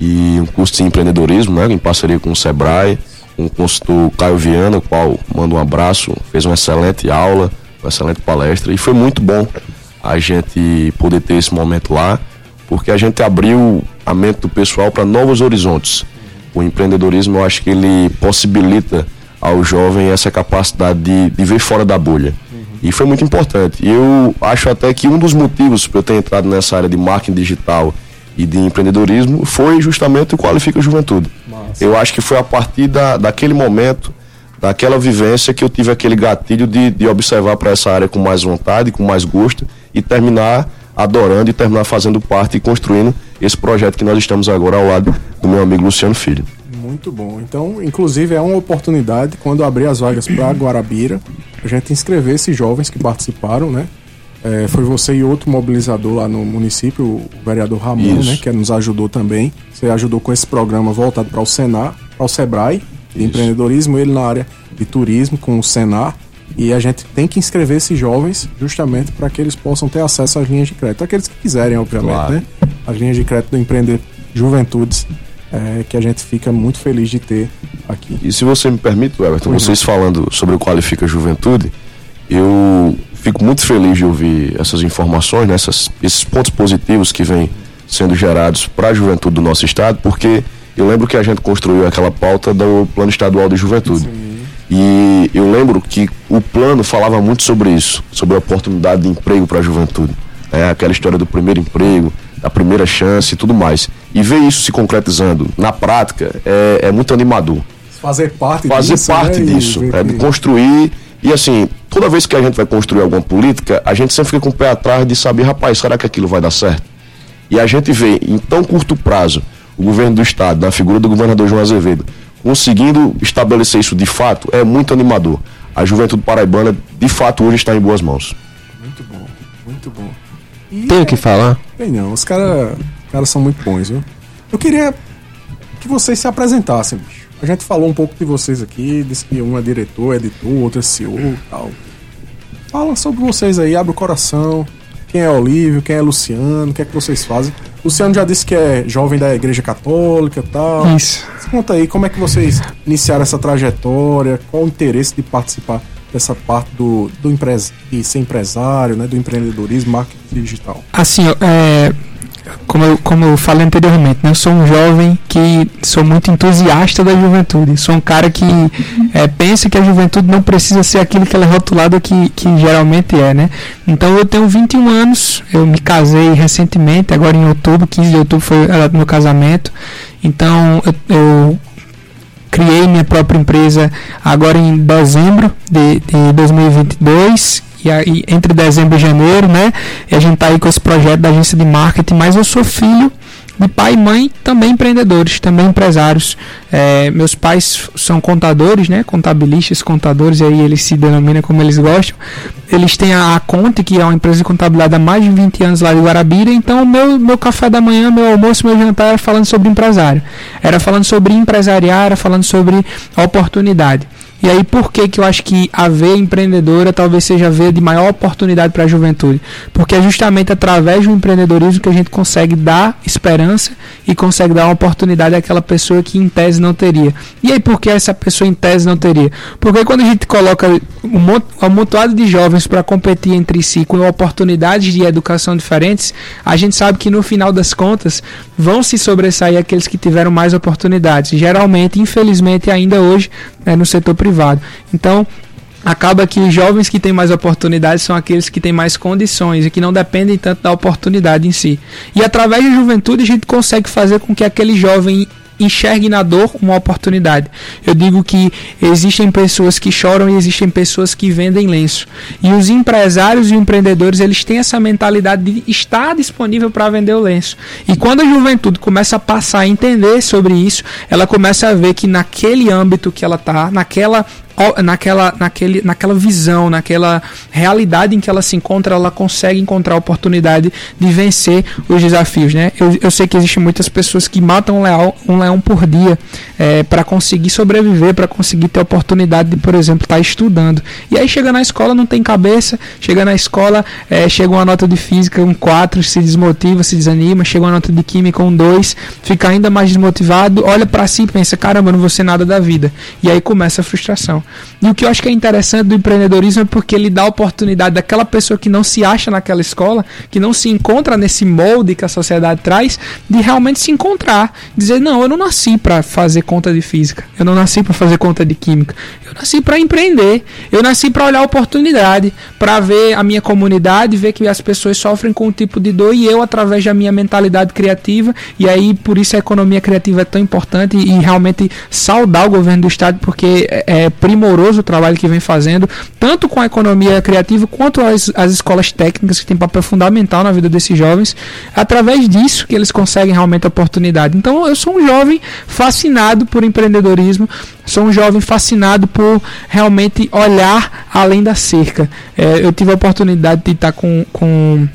e um curso de empreendedorismo, né? Em parceria com o Sebrae, com o consultor Caio Viana, o qual manda um abraço, fez uma excelente aula, uma excelente palestra e foi muito bom a gente poder ter esse momento lá, porque a gente abriu a mente do pessoal para novos horizontes o empreendedorismo eu acho que ele possibilita ao jovem essa capacidade de, de ver fora da bolha. Uhum. E foi muito importante. Eu acho até que um dos motivos para eu ter entrado nessa área de marketing digital e de empreendedorismo foi justamente o Qualifica Juventude. Massa. Eu acho que foi a partir da, daquele momento, daquela vivência, que eu tive aquele gatilho de, de observar para essa área com mais vontade, com mais gosto e terminar adorando e terminar fazendo parte e construindo esse projeto que nós estamos agora ao lado do meu amigo Luciano Filho.
Muito bom. Então, inclusive, é uma oportunidade, quando abrir as vagas para Guarabira, a gente inscrever esses jovens que participaram, né? É, foi você e outro mobilizador lá no município, o vereador Ramon, Isso. né? Que nos ajudou também. Você ajudou com esse programa voltado para o Senar, para o Sebrae, de empreendedorismo, ele na área de turismo com o Senar. E a gente tem que inscrever esses jovens justamente para que eles possam ter acesso às linhas de crédito. Aqueles que quiserem, obviamente, claro. né? As linhas de crédito do Empreender Juventudes, é, que a gente fica muito feliz de ter aqui.
E se você me permite, Everton, uhum. vocês falando sobre o Qualifica Juventude, eu fico muito feliz de ouvir essas informações, né, essas, esses pontos positivos que vêm sendo gerados para a juventude do nosso estado, porque eu lembro que a gente construiu aquela pauta do Plano Estadual de Juventude. Sim. E eu lembro que o plano falava muito sobre isso, sobre a oportunidade de emprego para a juventude. É, aquela história do primeiro emprego, da primeira chance e tudo mais. E ver isso se concretizando na prática é, é muito animador.
Fazer parte
Fazer
disso.
parte né? disso, é, de construir. E assim, toda vez que a gente vai construir alguma política, a gente sempre fica com o pé atrás de saber, rapaz, será que aquilo vai dar certo? E a gente vê em tão curto prazo o governo do estado, na figura do governador João Azevedo, conseguindo estabelecer isso de fato, é muito animador. A juventude paraibana, de fato, hoje está em boas mãos.
Muito bom, muito bom.
E Tem o é... que falar?
Tem não, os caras cara são muito bons, viu? Eu queria que vocês se apresentassem, bicho. A gente falou um pouco de vocês aqui, disse que um é diretor, editor, outro é CEO e tal. Fala sobre vocês aí, abre o coração. Quem é Olívio, quem é Luciano, o que é que vocês fazem? Luciano já disse que é jovem da Igreja Católica e tal.
Isso.
Conta aí, como é que vocês iniciaram essa trajetória? Qual o interesse de participar dessa parte do, do empres, de ser empresário, né, do empreendedorismo, marketing digital?
Assim, é, como eu, como eu falei anteriormente, né, eu sou um jovem que sou muito entusiasta da juventude. Sou um cara que é, pensa que a juventude não precisa ser aquilo que ela é rotulada que, que geralmente é, né? Então eu tenho 21 anos, eu me casei recentemente, agora em outubro, 15 de outubro foi o meu casamento. Então eu, eu criei minha própria empresa agora em dezembro de, de 2022 e aí, entre dezembro e janeiro, né? E a gente tá aí com esse projeto da agência de marketing, mas eu sou filho de pai e mãe também empreendedores, também empresários. É, meus pais são contadores, né? Contabilistas, contadores, e aí eles se denominam como eles gostam. Eles têm a, a Conte, que é uma empresa de contabilidade há mais de 20 anos lá de Guarabira. Então, meu, meu café da manhã, meu almoço, meu jantar era falando sobre empresário. Era falando sobre empresariar, era falando sobre oportunidade. E aí, por que, que eu acho que a veia empreendedora talvez seja a veia de maior oportunidade para a juventude? Porque é justamente através do empreendedorismo que a gente consegue dar esperança e consegue dar uma oportunidade àquela pessoa que em tese não teria. E aí, por que essa pessoa em tese não teria? Porque quando a gente coloca um amontoado de jovens para competir entre si com oportunidades de educação diferentes, a gente sabe que no final das contas vão se sobressair aqueles que tiveram mais oportunidades. Geralmente, infelizmente, ainda hoje, é, no setor privado privado. Então, acaba que os jovens que têm mais oportunidades são aqueles que têm mais condições e que não dependem tanto da oportunidade em si. E através da juventude a gente consegue fazer com que aquele jovem enxergue na dor uma oportunidade. Eu digo que existem pessoas que choram e existem pessoas que vendem lenço. E os empresários e empreendedores, eles têm essa mentalidade de estar disponível para vender o lenço. E quando a juventude começa a passar a entender sobre isso, ela começa a ver que naquele âmbito que ela está, naquela naquela, naquele, naquela visão, naquela realidade em que ela se encontra, ela consegue encontrar a oportunidade de vencer os desafios. Né? Eu, eu sei que existem muitas pessoas que matam um leão, um leão por dia é, para conseguir sobreviver, para conseguir ter oportunidade de, por exemplo, estar tá estudando. E aí chega na escola, não tem cabeça, chega na escola, é, chega uma nota de física, um 4, se desmotiva, se desanima, chega uma nota de química, um 2, fica ainda mais desmotivado, olha para si e pensa, caramba, não vou ser nada da vida. E aí começa a frustração. E o que eu acho que é interessante do empreendedorismo é porque ele dá a oportunidade daquela pessoa que não se acha naquela escola, que não se encontra nesse molde que a sociedade traz, de realmente se encontrar. Dizer, não, eu não nasci para fazer conta de física, eu não nasci para fazer conta de química, eu nasci para empreender, eu nasci para olhar oportunidade, para ver a minha comunidade, ver que as pessoas sofrem com um tipo de dor e eu, através da minha mentalidade criativa, e aí por isso a economia criativa é tão importante e realmente saudar o governo do estado, porque é, é primoroso o trabalho que vem fazendo, tanto com a economia criativa quanto as, as escolas técnicas, que têm papel fundamental na vida desses jovens. através disso que eles conseguem realmente a oportunidade. Então, eu sou um jovem fascinado por empreendedorismo, sou um jovem fascinado por realmente olhar além da cerca. É, eu tive a oportunidade de estar com, com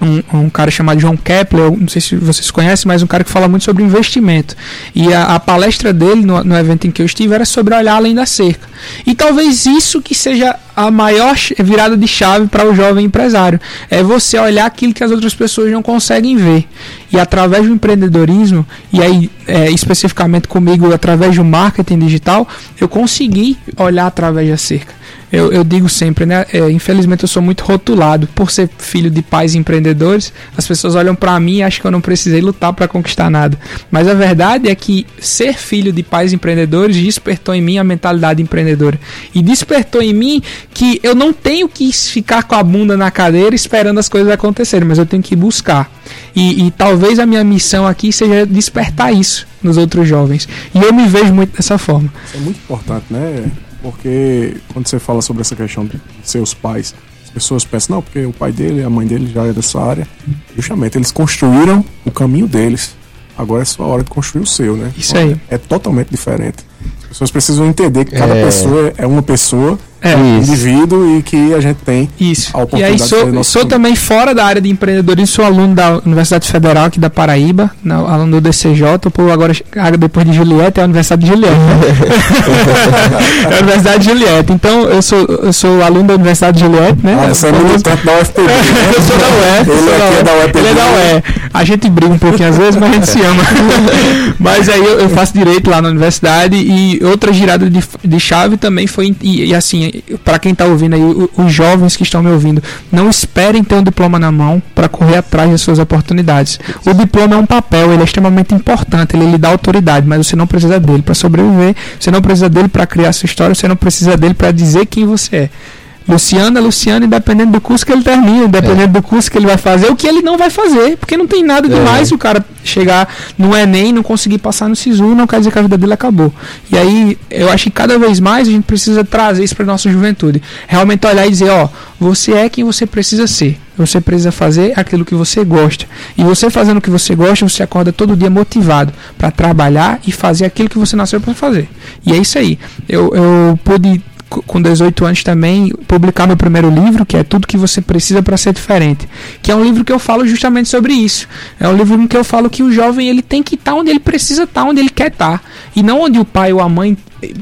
um, um, cara chamado John Kepler, não sei se vocês conhecem, mas um cara que fala muito sobre investimento. E a, a palestra dele no, no, evento em que eu estive era sobre olhar além da cerca. E talvez isso que seja a maior virada de chave para o jovem empresário. É você olhar aquilo que as outras pessoas não conseguem ver. E através do empreendedorismo, e aí é, especificamente comigo, através do marketing digital, eu consegui olhar através da cerca eu, eu digo sempre, né? É, infelizmente eu sou muito rotulado por ser filho de pais empreendedores. As pessoas olham para mim e acham que eu não precisei lutar para conquistar nada. Mas a verdade é que ser filho de pais empreendedores despertou em mim a mentalidade empreendedora e despertou em mim que eu não tenho que ficar com a bunda na cadeira esperando as coisas acontecerem, mas eu tenho que buscar. E, e talvez a minha missão aqui seja despertar isso nos outros jovens. E eu me vejo muito dessa forma.
Isso é muito importante, né? Porque quando você fala sobre essa questão de seus pais, as pessoas pensam, não, porque o pai dele, a mãe dele já é dessa área. Justamente, eles construíram o caminho deles. Agora é sua hora de construir o seu, né?
Isso aí.
É totalmente diferente. As pessoas precisam entender que cada é... pessoa é uma pessoa é, indivíduo e que a gente tem
isso. e aí sou, sou também fora da área de empreendedorismo, sou aluno da Universidade Federal aqui da Paraíba, na, aluno do DCJ, por agora depois de Juliette é a Universidade de Juliette. Né? é a Universidade de Juliette. Então eu sou eu sou aluno da Universidade de Juliette, né?
Ah, você é muito tanto da UFPB. Né?
eu sou da ele, sou da UF. É da UFPB. ele é da UF. A gente briga um pouquinho às vezes, mas a gente se ama. mas aí eu, eu, faço direito lá na universidade e outra girada de, de chave também foi e, e assim para quem está ouvindo aí, os jovens que estão me ouvindo, não esperem ter um diploma na mão para correr atrás das suas oportunidades. O diploma é um papel, ele é extremamente importante, ele lhe dá autoridade, mas você não precisa dele para sobreviver, você não precisa dele para criar sua história, você não precisa dele para dizer quem você é. Luciano é Luciano, independente do curso que ele termina, independente é. do curso que ele vai fazer, o que ele não vai fazer, porque não tem nada demais é. o cara chegar no Enem não conseguir passar no SISU, não quer dizer que a vida dele acabou. E aí, eu acho que cada vez mais a gente precisa trazer isso para nossa juventude. Realmente olhar e dizer, ó, você é quem você precisa ser. Você precisa fazer aquilo que você gosta. E você fazendo o que você gosta, você acorda todo dia motivado para trabalhar e fazer aquilo que você nasceu para fazer. E é isso aí. Eu, eu pude com 18 anos também publicar meu primeiro livro, que é Tudo que você precisa para ser diferente, que é um livro que eu falo justamente sobre isso. É um livro em que eu falo que o jovem ele tem que estar tá onde ele precisa estar, tá, onde ele quer estar, tá, e não onde o pai ou a mãe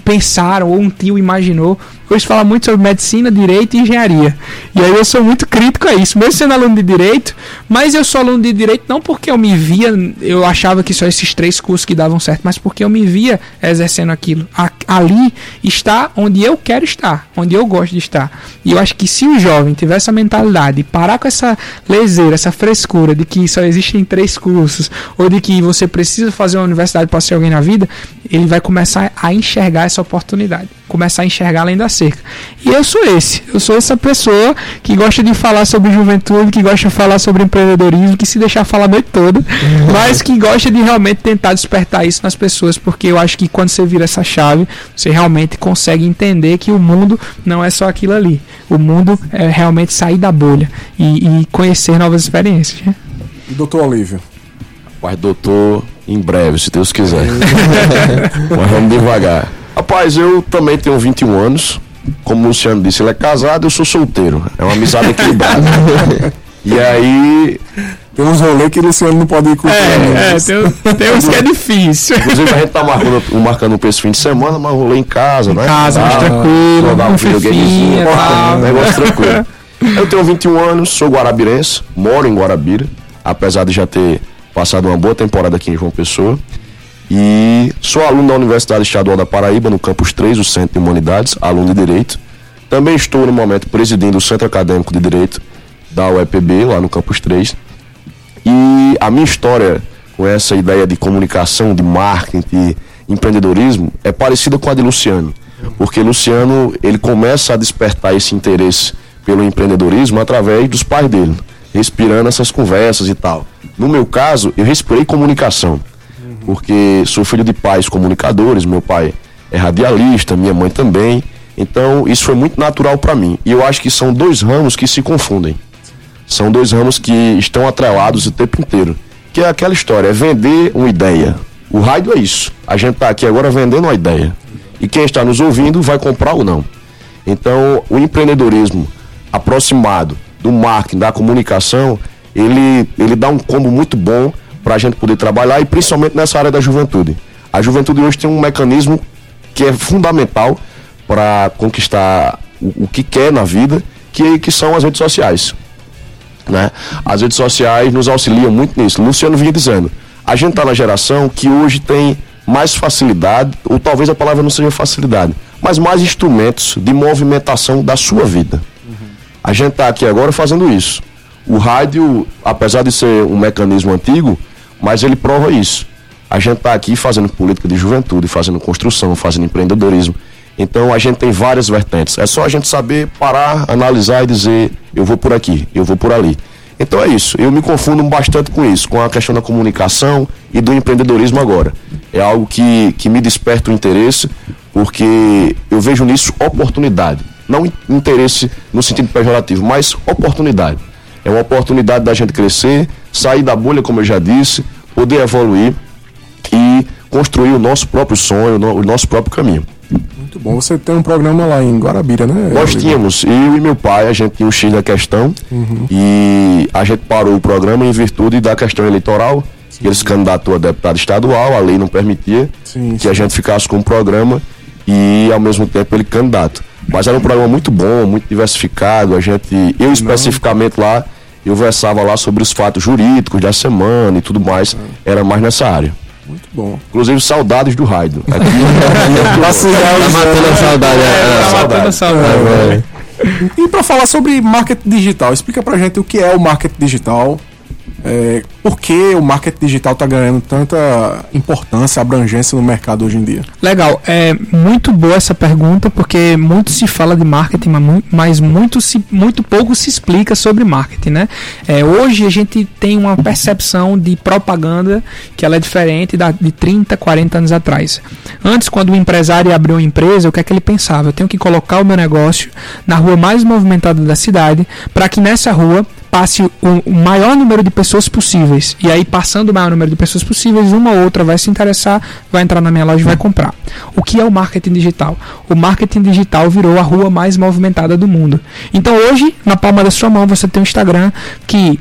pensaram ou um tio imaginou. Hoje fala muito sobre medicina, direito e engenharia. E aí eu sou muito crítico a isso, mesmo sendo aluno de direito, mas eu sou aluno de direito não porque eu me via, eu achava que só esses três cursos que davam certo, mas porque eu me via exercendo aquilo. A, ali está onde eu quero estar, onde eu gosto de estar. E eu acho que se o jovem tiver essa mentalidade, parar com essa leseira, essa frescura de que só existem três cursos, ou de que você precisa fazer uma universidade para ser alguém na vida, ele vai começar a enxergar essa oportunidade, começar a enxergar além da cerca. E eu sou esse, eu sou essa pessoa que gosta de falar sobre juventude, que gosta de falar sobre empreendedorismo, que se deixar falar a noite toda, uhum. mas que gosta de realmente tentar despertar isso nas pessoas, porque eu acho que quando você vira essa chave, você realmente consegue entender que o mundo não é só aquilo ali. O mundo é realmente sair da bolha e, e conhecer novas experiências. Né?
E doutor Olívio?
Rapaz, doutor, em breve, se Deus quiser. Mas vamos devagar. Rapaz, eu também tenho 21 anos. Como o Luciano disse, ele é casado, eu sou solteiro. É uma amizade equilibrada. e aí.
Tem uns rolês que o Luciano não pode ir com
É, é tem, tem uns que é difícil.
Inclusive, a gente tá marcando, marcando um esse fim de semana, mas rolê em casa, né?
Em casa, mais tranquilo. Jogar um videogamezinho,
negócio tranquilo. Eu tenho 21 anos, sou guarabirense, moro em Guarabira, apesar de já ter passado uma boa temporada aqui em João Pessoa. E sou aluno da Universidade Estadual da Paraíba, no campus 3, o Centro de Humanidades, aluno de Direito. Também estou, no momento, presidindo o Centro Acadêmico de Direito da UEPB, lá no campus 3. E a minha história com essa ideia de comunicação, de marketing, de empreendedorismo, é parecida com a de Luciano. Porque Luciano, ele começa a despertar esse interesse pelo empreendedorismo através dos pais dele, respirando essas conversas e tal. No meu caso, eu respirei comunicação, porque sou filho de pais comunicadores, meu pai é radialista, minha mãe também. Então, isso foi muito natural para mim. E eu acho que são dois ramos que se confundem. São dois ramos que estão atrelados o tempo inteiro. Que é aquela história, é vender uma ideia. O raio é isso. A gente está aqui agora vendendo uma ideia. E quem está nos ouvindo vai comprar ou não. Então, o empreendedorismo aproximado do marketing, da comunicação, ele, ele dá um combo muito bom para a gente poder trabalhar e principalmente nessa área da juventude. A juventude hoje tem um mecanismo que é fundamental para conquistar o, o, que quer na vida, que, que são as redes sociais. Né? As redes sociais nos auxiliam muito nisso. Luciano vinha dizendo, a gente está na geração que hoje tem mais facilidade, ou talvez a palavra não seja facilidade, mas mais instrumentos de movimentação da sua vida. Uhum. A gente está aqui agora fazendo isso. O rádio, apesar de ser um mecanismo antigo, mas ele prova isso. A gente está aqui fazendo política de juventude, fazendo construção, fazendo empreendedorismo. Então a gente tem várias vertentes. É só a gente saber parar, analisar e dizer: eu vou por aqui, eu vou por ali. Então é isso. Eu me confundo bastante com isso, com a questão da comunicação e do empreendedorismo agora. É algo que, que me desperta o interesse, porque eu vejo nisso oportunidade. Não interesse no sentido pejorativo, mas oportunidade. É uma oportunidade da gente crescer, sair da bolha, como eu já disse, poder evoluir e construir o nosso próprio sonho, o nosso próprio caminho.
Muito bom. Você tem um programa lá em Guarabira, né?
Nós tínhamos, eu e meu pai, a gente tinha o X da questão uhum. e a gente parou o programa em virtude da questão eleitoral. Sim. Ele se candidatou a deputado estadual, a lei não permitia sim, que sim. a gente ficasse com o programa e ao mesmo tempo ele candidato. Mas era um programa muito bom, muito diversificado. A gente, eu especificamente lá, eu versava lá sobre os fatos jurídicos da semana e tudo mais. Era mais nessa área.
Muito bom.
Inclusive, saudades do Raido. Aqui,
tá matando a saudade. É, é, tá matando a
saudade. É, é. E para falar sobre marketing digital, explica pra gente o que é o marketing digital, é, por que o marketing digital está ganhando tanta importância, abrangência no mercado hoje em dia?
Legal, é muito boa essa pergunta, porque muito se fala de marketing, mas muito, se, muito pouco se explica sobre marketing, né? É, hoje a gente tem uma percepção de propaganda que ela é diferente da, de 30, 40 anos atrás. Antes, quando o empresário abriu uma empresa, o que é que ele pensava? Eu tenho que colocar o meu negócio na rua mais movimentada da cidade, para que nessa rua passe o maior número de pessoas possíveis. E aí, passando o maior número de pessoas possíveis, uma ou outra vai se interessar, vai entrar na minha loja e vai comprar. O que é o marketing digital? O marketing digital virou a rua mais movimentada do mundo. Então, hoje, na palma da sua mão, você tem um Instagram que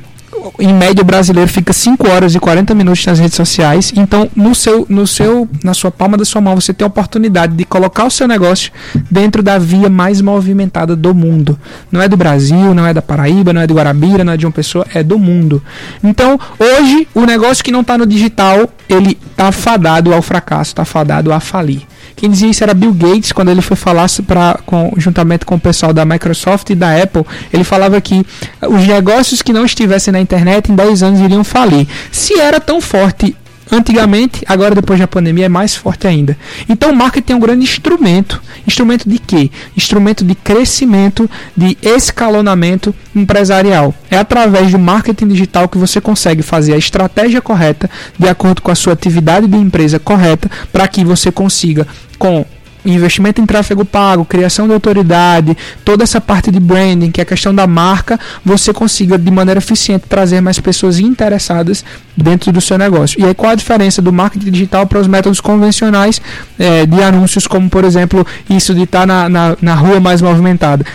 em média o brasileiro fica 5 horas e 40 minutos nas redes sociais. Então, no seu, no seu, na sua palma da sua mão, você tem a oportunidade de colocar o seu negócio dentro da via mais movimentada do mundo. Não é do Brasil, não é da Paraíba, não é de Guarabira, não é de uma pessoa, é do mundo. Então, hoje, o negócio que não está no digital, ele está fadado ao fracasso, está fadado a falir. Quem dizia isso era Bill Gates, quando ele foi falar pra, com, juntamente com o pessoal da Microsoft e da Apple. Ele falava que os negócios que não estivessem na internet em 10 anos iriam falir. Se era tão forte antigamente, agora depois da pandemia é mais forte ainda. Então o marketing é um grande instrumento. Instrumento de quê? Instrumento de crescimento, de escalonamento empresarial. É através do marketing digital que você consegue fazer a estratégia correta, de acordo com a sua atividade de empresa correta, para que você consiga com investimento em tráfego pago, criação de autoridade, toda essa parte de branding, que é a questão da marca, você consiga de maneira eficiente trazer mais pessoas interessadas dentro do seu negócio. E aí qual a diferença do marketing digital para os métodos convencionais é, de anúncios, como por exemplo isso de estar tá na, na, na rua mais movimentada?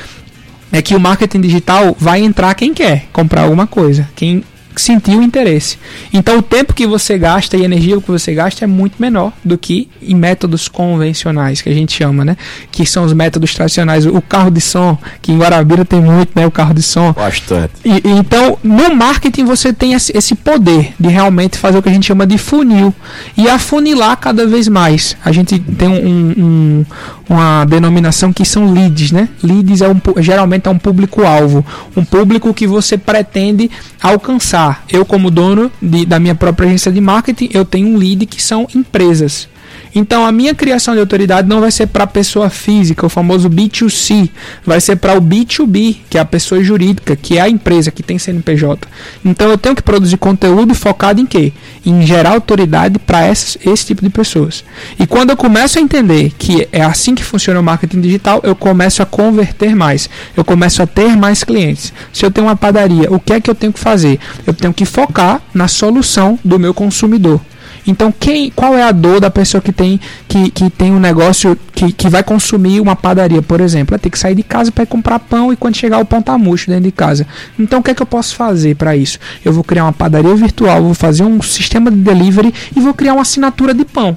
É que o marketing digital vai entrar quem quer comprar alguma coisa. Quem sentir o interesse. Então o tempo que você gasta e a energia que você gasta é muito menor do que em métodos convencionais, que a gente chama, né? Que são os métodos tradicionais. O carro de som, que em Guarabira tem muito, né? O carro de som.
Bastante.
E, então, no marketing você tem esse poder de realmente fazer o que a gente chama de funil e afunilar cada vez mais. A gente tem um, um, uma denominação que são leads, né? Leads é um, geralmente é um público-alvo, um público que você pretende alcançar. Eu, como dono de, da minha própria agência de marketing, eu tenho um lead que são empresas. Então a minha criação de autoridade não vai ser para a pessoa física, o famoso B2C, vai ser para o B2B, que é a pessoa jurídica, que é a empresa que tem CNPJ. Então eu tenho que produzir conteúdo focado em quê? Em gerar autoridade para esse tipo de pessoas. E quando eu começo a entender que é assim que funciona o marketing digital, eu começo a converter mais, eu começo a ter mais clientes. Se eu tenho uma padaria, o que é que eu tenho que fazer? Eu tenho que focar na solução do meu consumidor. Então, quem, qual é a dor da pessoa que tem que, que tem um negócio que, que vai consumir uma padaria, por exemplo? É ter que sair de casa para comprar pão e quando chegar o pão tá murcho dentro de casa. Então, o que é que eu posso fazer para isso? Eu vou criar uma padaria virtual, vou fazer um sistema de delivery e vou criar uma assinatura de pão.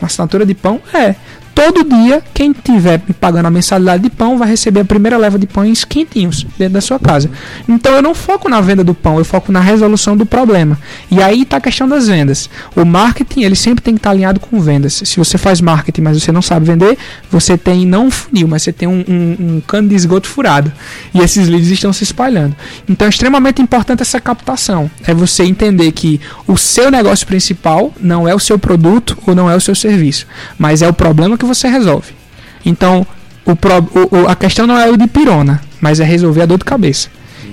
Uma assinatura de pão é todo dia, quem tiver pagando a mensalidade de pão vai receber a primeira leva de pães quentinhos dentro da sua casa. Então eu não foco na venda do pão, eu foco na resolução do problema. E aí está a questão das vendas. O marketing, ele sempre tem que estar tá alinhado com vendas. Se você faz marketing, mas você não sabe vender, você tem não um funil, mas você tem um, um, um cano de esgoto furado. E esses leads estão se espalhando. Então é extremamente importante essa captação. É você entender que o seu negócio principal não é o seu produto ou não é o seu serviço, mas é o problema que você resolve. Então, o, o, a questão não é o de pirona, mas é resolver a dor de cabeça.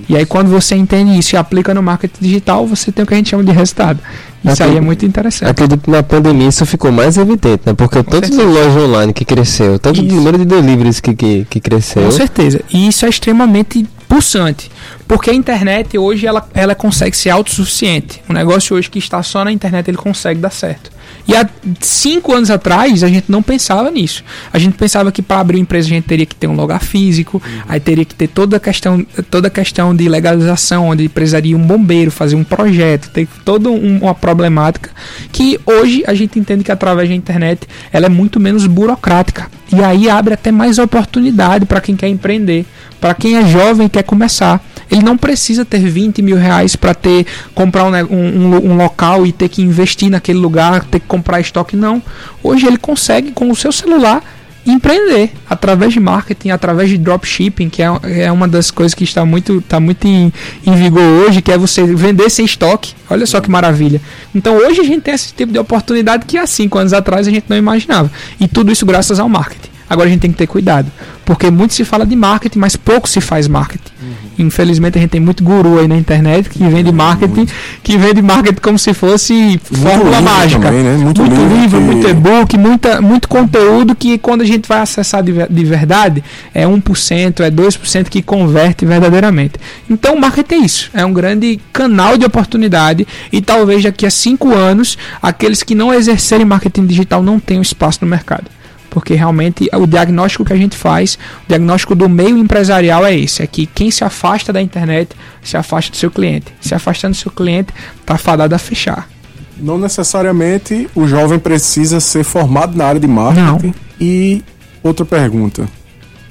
E aí, quando você entende isso e aplica no marketing digital, você tem o que a gente chama de resultado. Isso aí é muito interessante.
Acredito que na pandemia isso ficou mais evidente, né? Porque Com tanto de loja online que cresceu, tanto de número de deliveries que, que, que cresceu.
Com certeza. E isso é extremamente pulsante. Porque a internet hoje ela, ela consegue ser autossuficiente. Um negócio hoje que está só na internet ele consegue dar certo. E há cinco anos atrás a gente não pensava nisso. A gente pensava que para abrir uma empresa a gente teria que ter um lugar físico, uhum. aí teria que ter toda a questão, toda a questão de legalização, onde precisaria um bombeiro fazer um projeto, ter toda um, uma problemática que hoje a gente entende que através da internet ela é muito menos burocrática. E aí abre até mais oportunidade para quem quer empreender, para quem é jovem e quer começar. Ele não precisa ter 20 mil reais para ter comprar um, um, um, local e ter que investir naquele lugar, ter que comprar estoque, não. Hoje ele consegue com o seu celular empreender através de marketing, através de dropshipping, que é, é uma das coisas que está muito, está muito em, em vigor hoje, que é você vender sem estoque. Olha só que maravilha. Então hoje a gente tem esse tipo de oportunidade que há cinco anos atrás a gente não imaginava. E tudo isso graças ao marketing. Agora a gente tem que ter cuidado, porque muito se fala de marketing, mas pouco se faz marketing. Uhum. Infelizmente a gente tem muito guru aí na internet que vende marketing, que vende marketing como se fosse muito fórmula mágica. Também, né? Muito, muito livro, livro que... muito e-book, muita, muito conteúdo que quando a gente vai acessar de, de verdade é 1%, é 2% que converte verdadeiramente. Então o marketing é isso, é um grande canal de oportunidade e talvez daqui a cinco anos aqueles que não exercerem marketing digital não tenham espaço no mercado porque realmente o diagnóstico que a gente faz, o diagnóstico do meio empresarial é esse, é que quem se afasta da internet se afasta do seu cliente. Se afastando do seu cliente, está fadado a fechar.
Não necessariamente o jovem precisa ser formado na área de marketing. Não. E outra pergunta,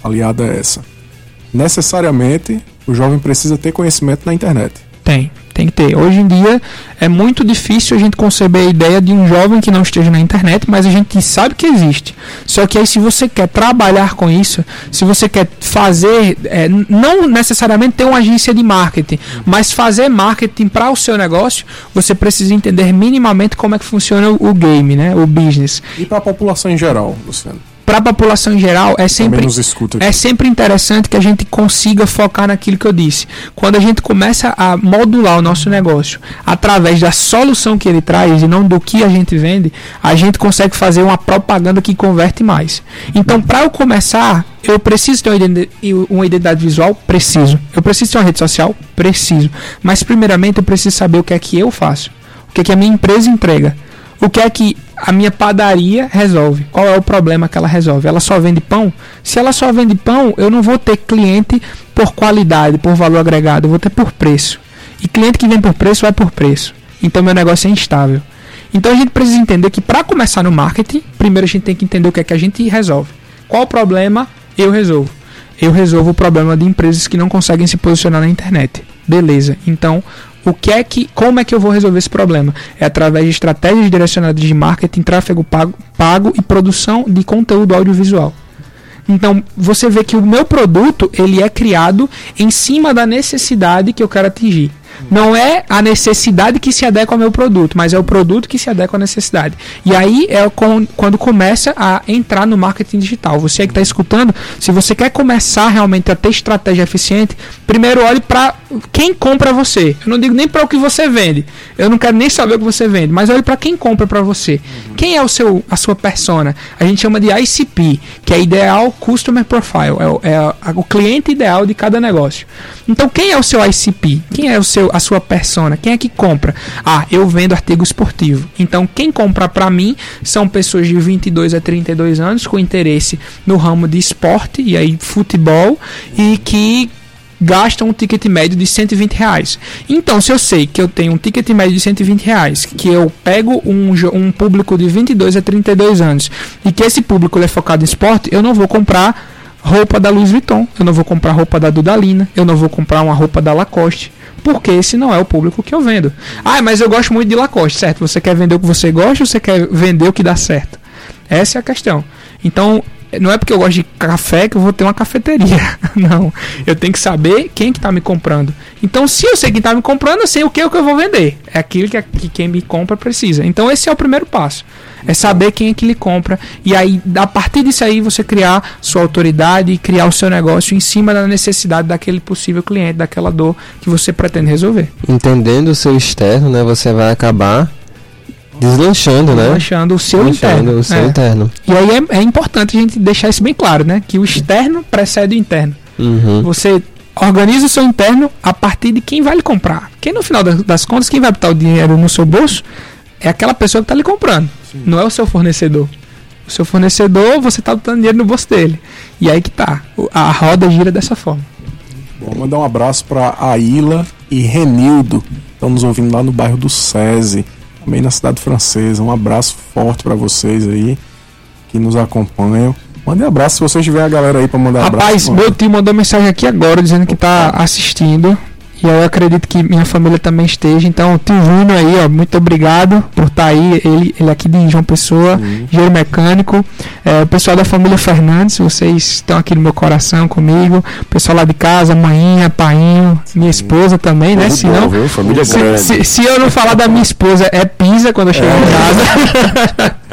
aliada a essa. Necessariamente o jovem precisa ter conhecimento na internet.
Tem. Tem que ter. Hoje em dia é muito difícil a gente conceber a ideia de um jovem que não esteja na internet, mas a gente sabe que existe. Só que aí, se você quer trabalhar com isso, se você quer fazer, é, não necessariamente ter uma agência de marketing, mas fazer marketing para o seu negócio, você precisa entender minimamente como é que funciona o, game, né? o business.
E para a população em geral, Luciano?
Para a população em geral é sempre é sempre interessante que a gente consiga focar naquilo que eu disse. Quando a gente começa a modular o nosso negócio através da solução que ele traz e não do que a gente vende, a gente consegue fazer uma propaganda que converte mais. Então, para eu começar, eu preciso ter uma identidade visual? Preciso. Eu preciso ter uma rede social? Preciso. Mas primeiramente eu preciso saber o que é que eu faço. O que é que a minha empresa entrega. O que é que a minha padaria resolve? Qual é o problema que ela resolve? Ela só vende pão? Se ela só vende pão, eu não vou ter cliente por qualidade, por valor agregado, eu vou ter por preço. E cliente que vem por preço vai por preço. Então meu negócio é instável. Então a gente precisa entender que para começar no marketing, primeiro a gente tem que entender o que é que a gente resolve. Qual problema eu resolvo? Eu resolvo o problema de empresas que não conseguem se posicionar na internet. Beleza. Então, o que é que, como é que eu vou resolver esse problema? É através de estratégias direcionadas de marketing, tráfego pago, pago e produção de conteúdo audiovisual. Então, você vê que o meu produto, ele é criado em cima da necessidade que eu quero atingir. Não é a necessidade que se adequa ao meu produto, mas é o produto que se adequa à necessidade. E aí é quando começa a entrar no marketing digital. Você que está escutando, se você quer começar realmente a ter estratégia eficiente, primeiro olhe para quem compra você. Eu não digo nem para o que você vende. Eu não quero nem saber o que você vende, mas olhe para quem compra para você. Quem é o seu, a sua persona? A gente chama de ICP, que é Ideal Customer Profile. É, o, é o cliente ideal de cada negócio. Então, quem é o seu ICP? Quem é o seu seu, a sua persona? Quem é que compra? Ah, eu vendo artigo esportivo. Então, quem compra para mim são pessoas de 22 a 32 anos com interesse no ramo de esporte e aí futebol e que gastam um ticket médio de 120 reais. Então, se eu sei que eu tenho um ticket médio de 120 reais, que eu pego um, um público de 22 a 32 anos e que esse público é focado em esporte, eu não vou comprar roupa da Louis Vuitton, eu não vou comprar roupa da Dudalina, eu não vou comprar uma roupa da Lacoste, porque esse não é o público que eu vendo. Ah, mas eu gosto muito de Lacoste, certo? Você quer vender o que você gosta ou você quer vender o que dá certo? Essa é a questão. Então, não é porque eu gosto de café que eu vou ter uma cafeteria. Não. Eu tenho que saber quem que tá me comprando. Então, se eu sei quem está me comprando, eu sei o que, o que eu vou vender. É aquilo que, que quem me compra precisa. Então, esse é o primeiro passo. É saber quem é que lhe compra. E aí, a partir disso aí, você criar sua autoridade e criar o seu negócio em cima da necessidade daquele possível cliente, daquela dor que você pretende resolver.
Entendendo o seu externo, né? Você vai acabar Deslanchando, né?
Deslanchando o seu Deslanchando interno.
o seu é. interno.
E aí é, é, importante a gente deixar isso bem claro, né? Que o externo precede o interno.
Uhum.
Você organiza o seu interno a partir de quem vai lhe comprar. Quem no final das, das contas, quem vai botar o dinheiro no seu bolso é aquela pessoa que está lhe comprando. Sim. Não é o seu fornecedor. O seu fornecedor, você está botando dinheiro no bolso dele. E aí que tá. A roda gira dessa forma.
Bom, mandar um abraço para Aila e Renildo. Estão nos ouvindo lá no bairro do SESI também na cidade francesa. Um abraço forte para vocês aí que nos acompanham. Mande um abraço se vocês tiverem a galera aí para mandar
Rapaz,
abraço.
Rapaz, meu tio mandou mensagem aqui agora dizendo que tá assistindo. E eu acredito que minha família também esteja. Então, tio Júnior aí, ó, muito obrigado por estar tá aí. Ele, ele aqui de João Pessoa, uhum. engenheiro mecânico. É, o pessoal da família Fernandes, vocês estão aqui no meu coração comigo. O pessoal lá de casa, manhinha, painho, minha esposa também, né? Se, não,
família se,
se, se, eu não falar da minha esposa, é pisa quando eu chegar é. em casa.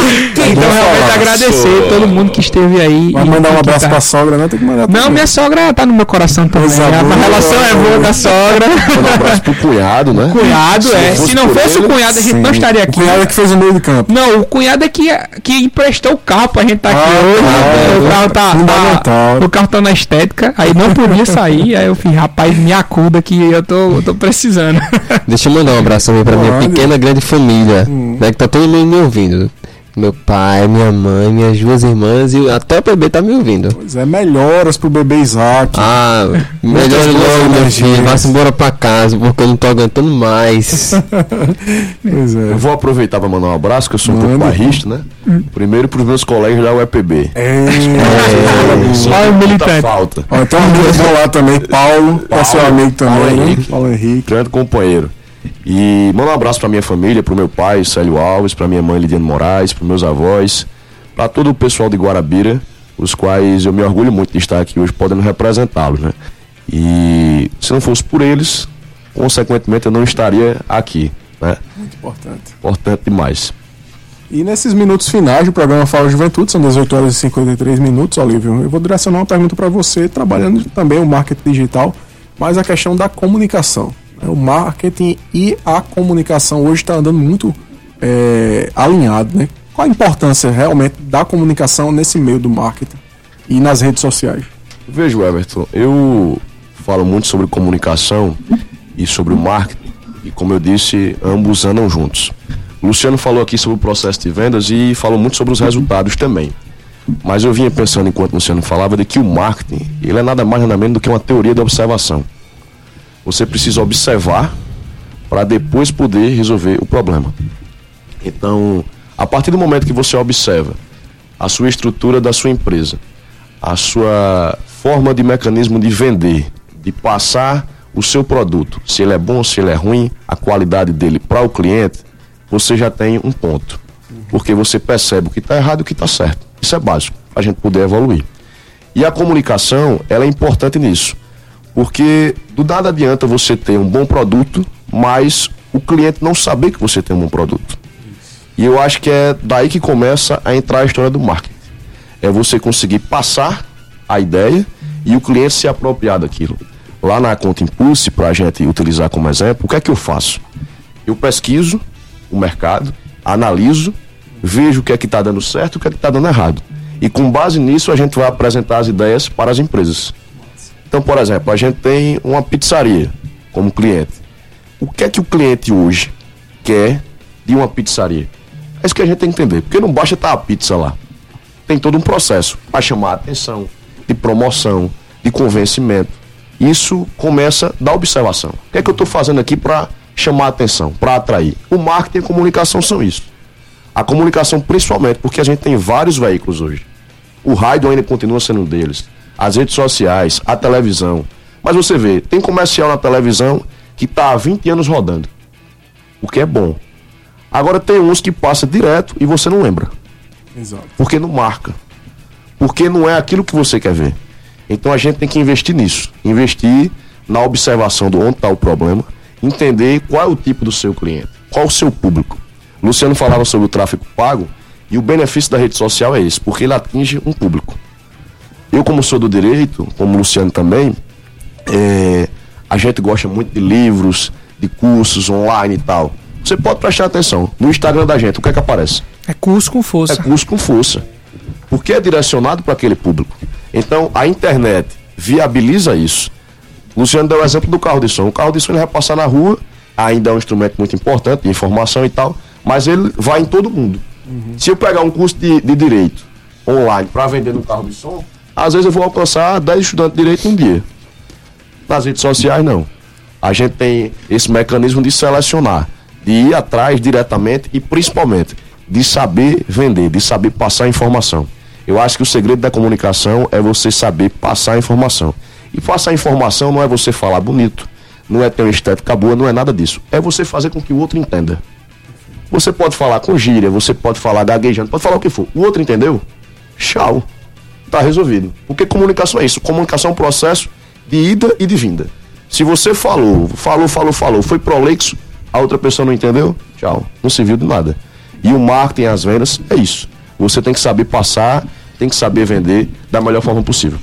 então, realmente agradecer todo mundo que esteve aí.
Vai mandar um abraço tá. pra sogra, né? Tem que mandar
Não, minha sogra tá no meu coração também. A relação é boa com a sogra.
Um abraço pro cunhado, né?
Cunhado, se é. Se não fosse ele, o cunhado, a gente sim. não estaria aqui.
O cunhado é que fez o meio de campo.
Não, o cunhado é que, que emprestou o carro pra gente estar tá aqui ah, hoje. Tá, o carro tá, tá, o carro tá na estética, aí não podia sair. Aí eu fiz, rapaz, me acuda que eu tô, eu tô precisando.
Deixa eu mandar um abraço também pra minha pequena grande família, hum. né? Que tá todo mundo me ouvindo. Meu pai, minha mãe, minhas duas irmãs e até o bebê tá me ouvindo.
Pois é, melhoras pro bebê Isaac.
Ah, melhor logo, meu filho. Vá-se embora pra casa, porque eu não tô aguentando mais.
pois é. Eu vou aproveitar pra mandar um abraço, que eu sou um pouco barrista, né? Hum. Primeiro pros meus colegas da UEPB.
É, é, é,
é militante.
falta. Ó, tem um amigo lá também, Paulo, Paulo é seu amigo também, Paulo?
Henrique. Paulo Henrique. Grande companheiro. E mando um abraço para minha família, para o meu pai, Célio Alves, para minha mãe, Lidiane Moraes, para meus avós, para todo o pessoal de Guarabira, os quais eu me orgulho muito de estar aqui hoje podendo representá-los, né? E se não fosse por eles, consequentemente eu não estaria aqui, né?
Muito importante.
Importante demais.
E nesses minutos finais do programa Fala Juventude, são 18 horas e 53 minutos, Olívio, eu vou direcionar uma pergunta para você, trabalhando também o marketing digital, mas a questão da comunicação. O marketing e a comunicação hoje está andando muito é, alinhado, né? Qual a importância realmente da comunicação nesse meio do marketing e nas redes sociais?
Vejo, Everton, eu falo muito sobre comunicação e sobre o marketing e, como eu disse, ambos andam juntos. O Luciano falou aqui sobre o processo de vendas e falou muito sobre os resultados também. Mas eu vinha pensando, enquanto o Luciano falava, de que o marketing ele é nada mais nada menos do que uma teoria da observação. Você precisa observar para depois poder resolver o problema. Então, a partir do momento que você observa a sua estrutura da sua empresa, a sua forma de mecanismo de vender, de passar o seu produto, se ele é bom, se ele é ruim, a qualidade dele para o cliente, você já tem um ponto. Porque você percebe o que está errado e o que está certo. Isso é básico, para a gente poder evoluir. E a comunicação, ela é importante nisso. Porque do nada adianta você ter um bom produto, mas o cliente não saber que você tem um bom produto. E eu acho que é daí que começa a entrar a história do marketing. É você conseguir passar a ideia e o cliente se apropriar daquilo. Lá na conta Impulse, para a gente utilizar como exemplo, o que é que eu faço? Eu pesquiso o mercado, analiso, vejo o que é que está dando certo e o que é que está dando errado. E com base nisso a gente vai apresentar as ideias para as empresas. Então, por exemplo, a gente tem uma pizzaria como cliente. O que é que o cliente hoje quer de uma pizzaria? É isso que a gente tem que entender. Porque não basta estar a pizza lá. Tem todo um processo para chamar a atenção, de promoção, de convencimento. Isso começa da observação. O que é que eu estou fazendo aqui para chamar a atenção, para atrair? O marketing e a comunicação são isso. A comunicação, principalmente, porque a gente tem vários veículos hoje. O rádio ainda continua sendo um deles. As redes sociais, a televisão. Mas você vê, tem comercial na televisão que está há 20 anos rodando. O que é bom. Agora tem uns que passa direto e você não lembra. Exato. Porque não marca. Porque não é aquilo que você quer ver. Então a gente tem que investir nisso. Investir na observação do onde está o problema, entender qual é o tipo do seu cliente, qual é o seu público. Luciano falava sobre o tráfego pago e o benefício da rede social é esse, porque ele atinge um público. Eu, como sou do direito, como o Luciano também, é, a gente gosta muito de livros, de cursos online e tal. Você pode prestar atenção. No Instagram da gente, o que é que aparece?
É curso com força.
É curso com força. Porque é direcionado para aquele público. Então, a internet viabiliza isso. Luciano deu o exemplo do carro de som. O carro de som ele vai passar na rua, ainda é um instrumento muito importante de informação e tal, mas ele vai em todo mundo. Uhum. Se eu pegar um curso de, de direito online para vender no carro de som, às vezes eu vou alcançar 10 estudantes de direito um dia. Nas redes sociais, não. A gente tem esse mecanismo de selecionar, de ir atrás diretamente e principalmente de saber vender, de saber passar informação. Eu acho que o segredo da comunicação é você saber passar informação. E passar informação não é você falar bonito, não é ter uma estética boa, não é nada disso. É você fazer com que o outro entenda. Você pode falar com gíria, você pode falar gaguejando, pode falar o que for. O outro entendeu? Tchau. Tá resolvido. Porque comunicação é isso. Comunicação é um processo de ida e de vinda. Se você falou, falou, falou, falou, foi prolixo, a outra pessoa não entendeu, tchau. Não se viu de nada. E o marketing, as vendas, é isso. Você tem que saber passar, tem que saber vender da melhor forma possível.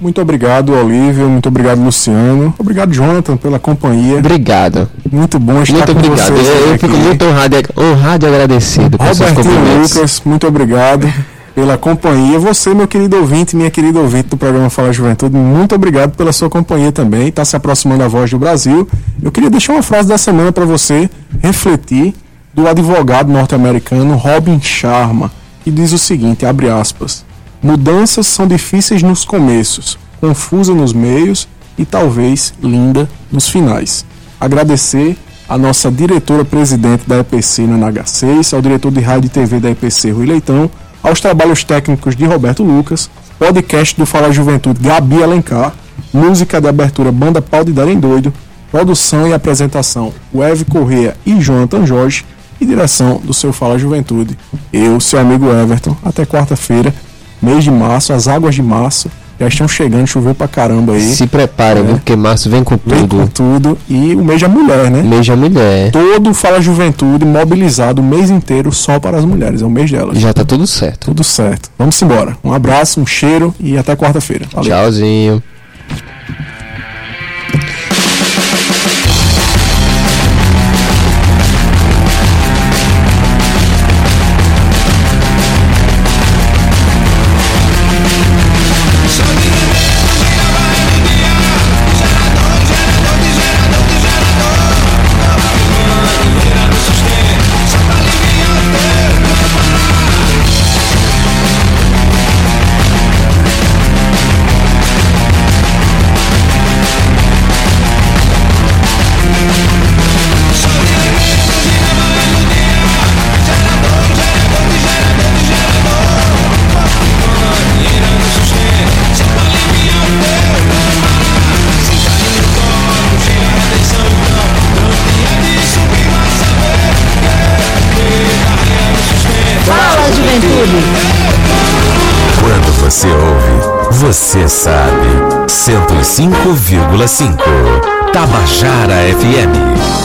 Muito obrigado, Olívio. Muito obrigado, Luciano. Obrigado, Jonathan, pela companhia.
Obrigado.
Muito bom estar
muito
com
obrigado.
vocês.
Eu, eu fico muito honrado, honrado e agradecido.
Robertinho Lucas, muito obrigado pela companhia. Você, meu querido ouvinte, minha querida ouvinte do programa Fala Juventude, muito obrigado pela sua companhia também. Está se aproximando a voz do Brasil. Eu queria deixar uma frase da semana para você refletir do advogado norte-americano Robin Sharma, que diz o seguinte, abre aspas: Mudanças são difíceis nos começos, confusa nos meios e talvez linda nos finais. Agradecer a nossa diretora-presidente da EPC na NH6, ao diretor de rádio e TV da EPC, Rui Leitão, aos trabalhos técnicos de Roberto Lucas, podcast do Fala Juventude Gabi Alencar, música de abertura Banda Pau de Darem Doido, produção e apresentação Weve Correia e Jonathan Jorge e direção do seu Fala Juventude. Eu, seu amigo Everton, até quarta-feira mês de março, as águas de março já estão chegando, choveu pra caramba aí.
Se prepara, é. porque março vem com tudo. Vem
com tudo. E o mês da mulher, né?
Mês da mulher.
Todo Fala Juventude mobilizado o mês inteiro só para as mulheres. É o mês delas.
Já tá tudo certo.
Tudo certo. Vamos embora. Um abraço, um cheiro e até quarta-feira.
Tchauzinho.
Você sabe. 105,5 Tabajara FM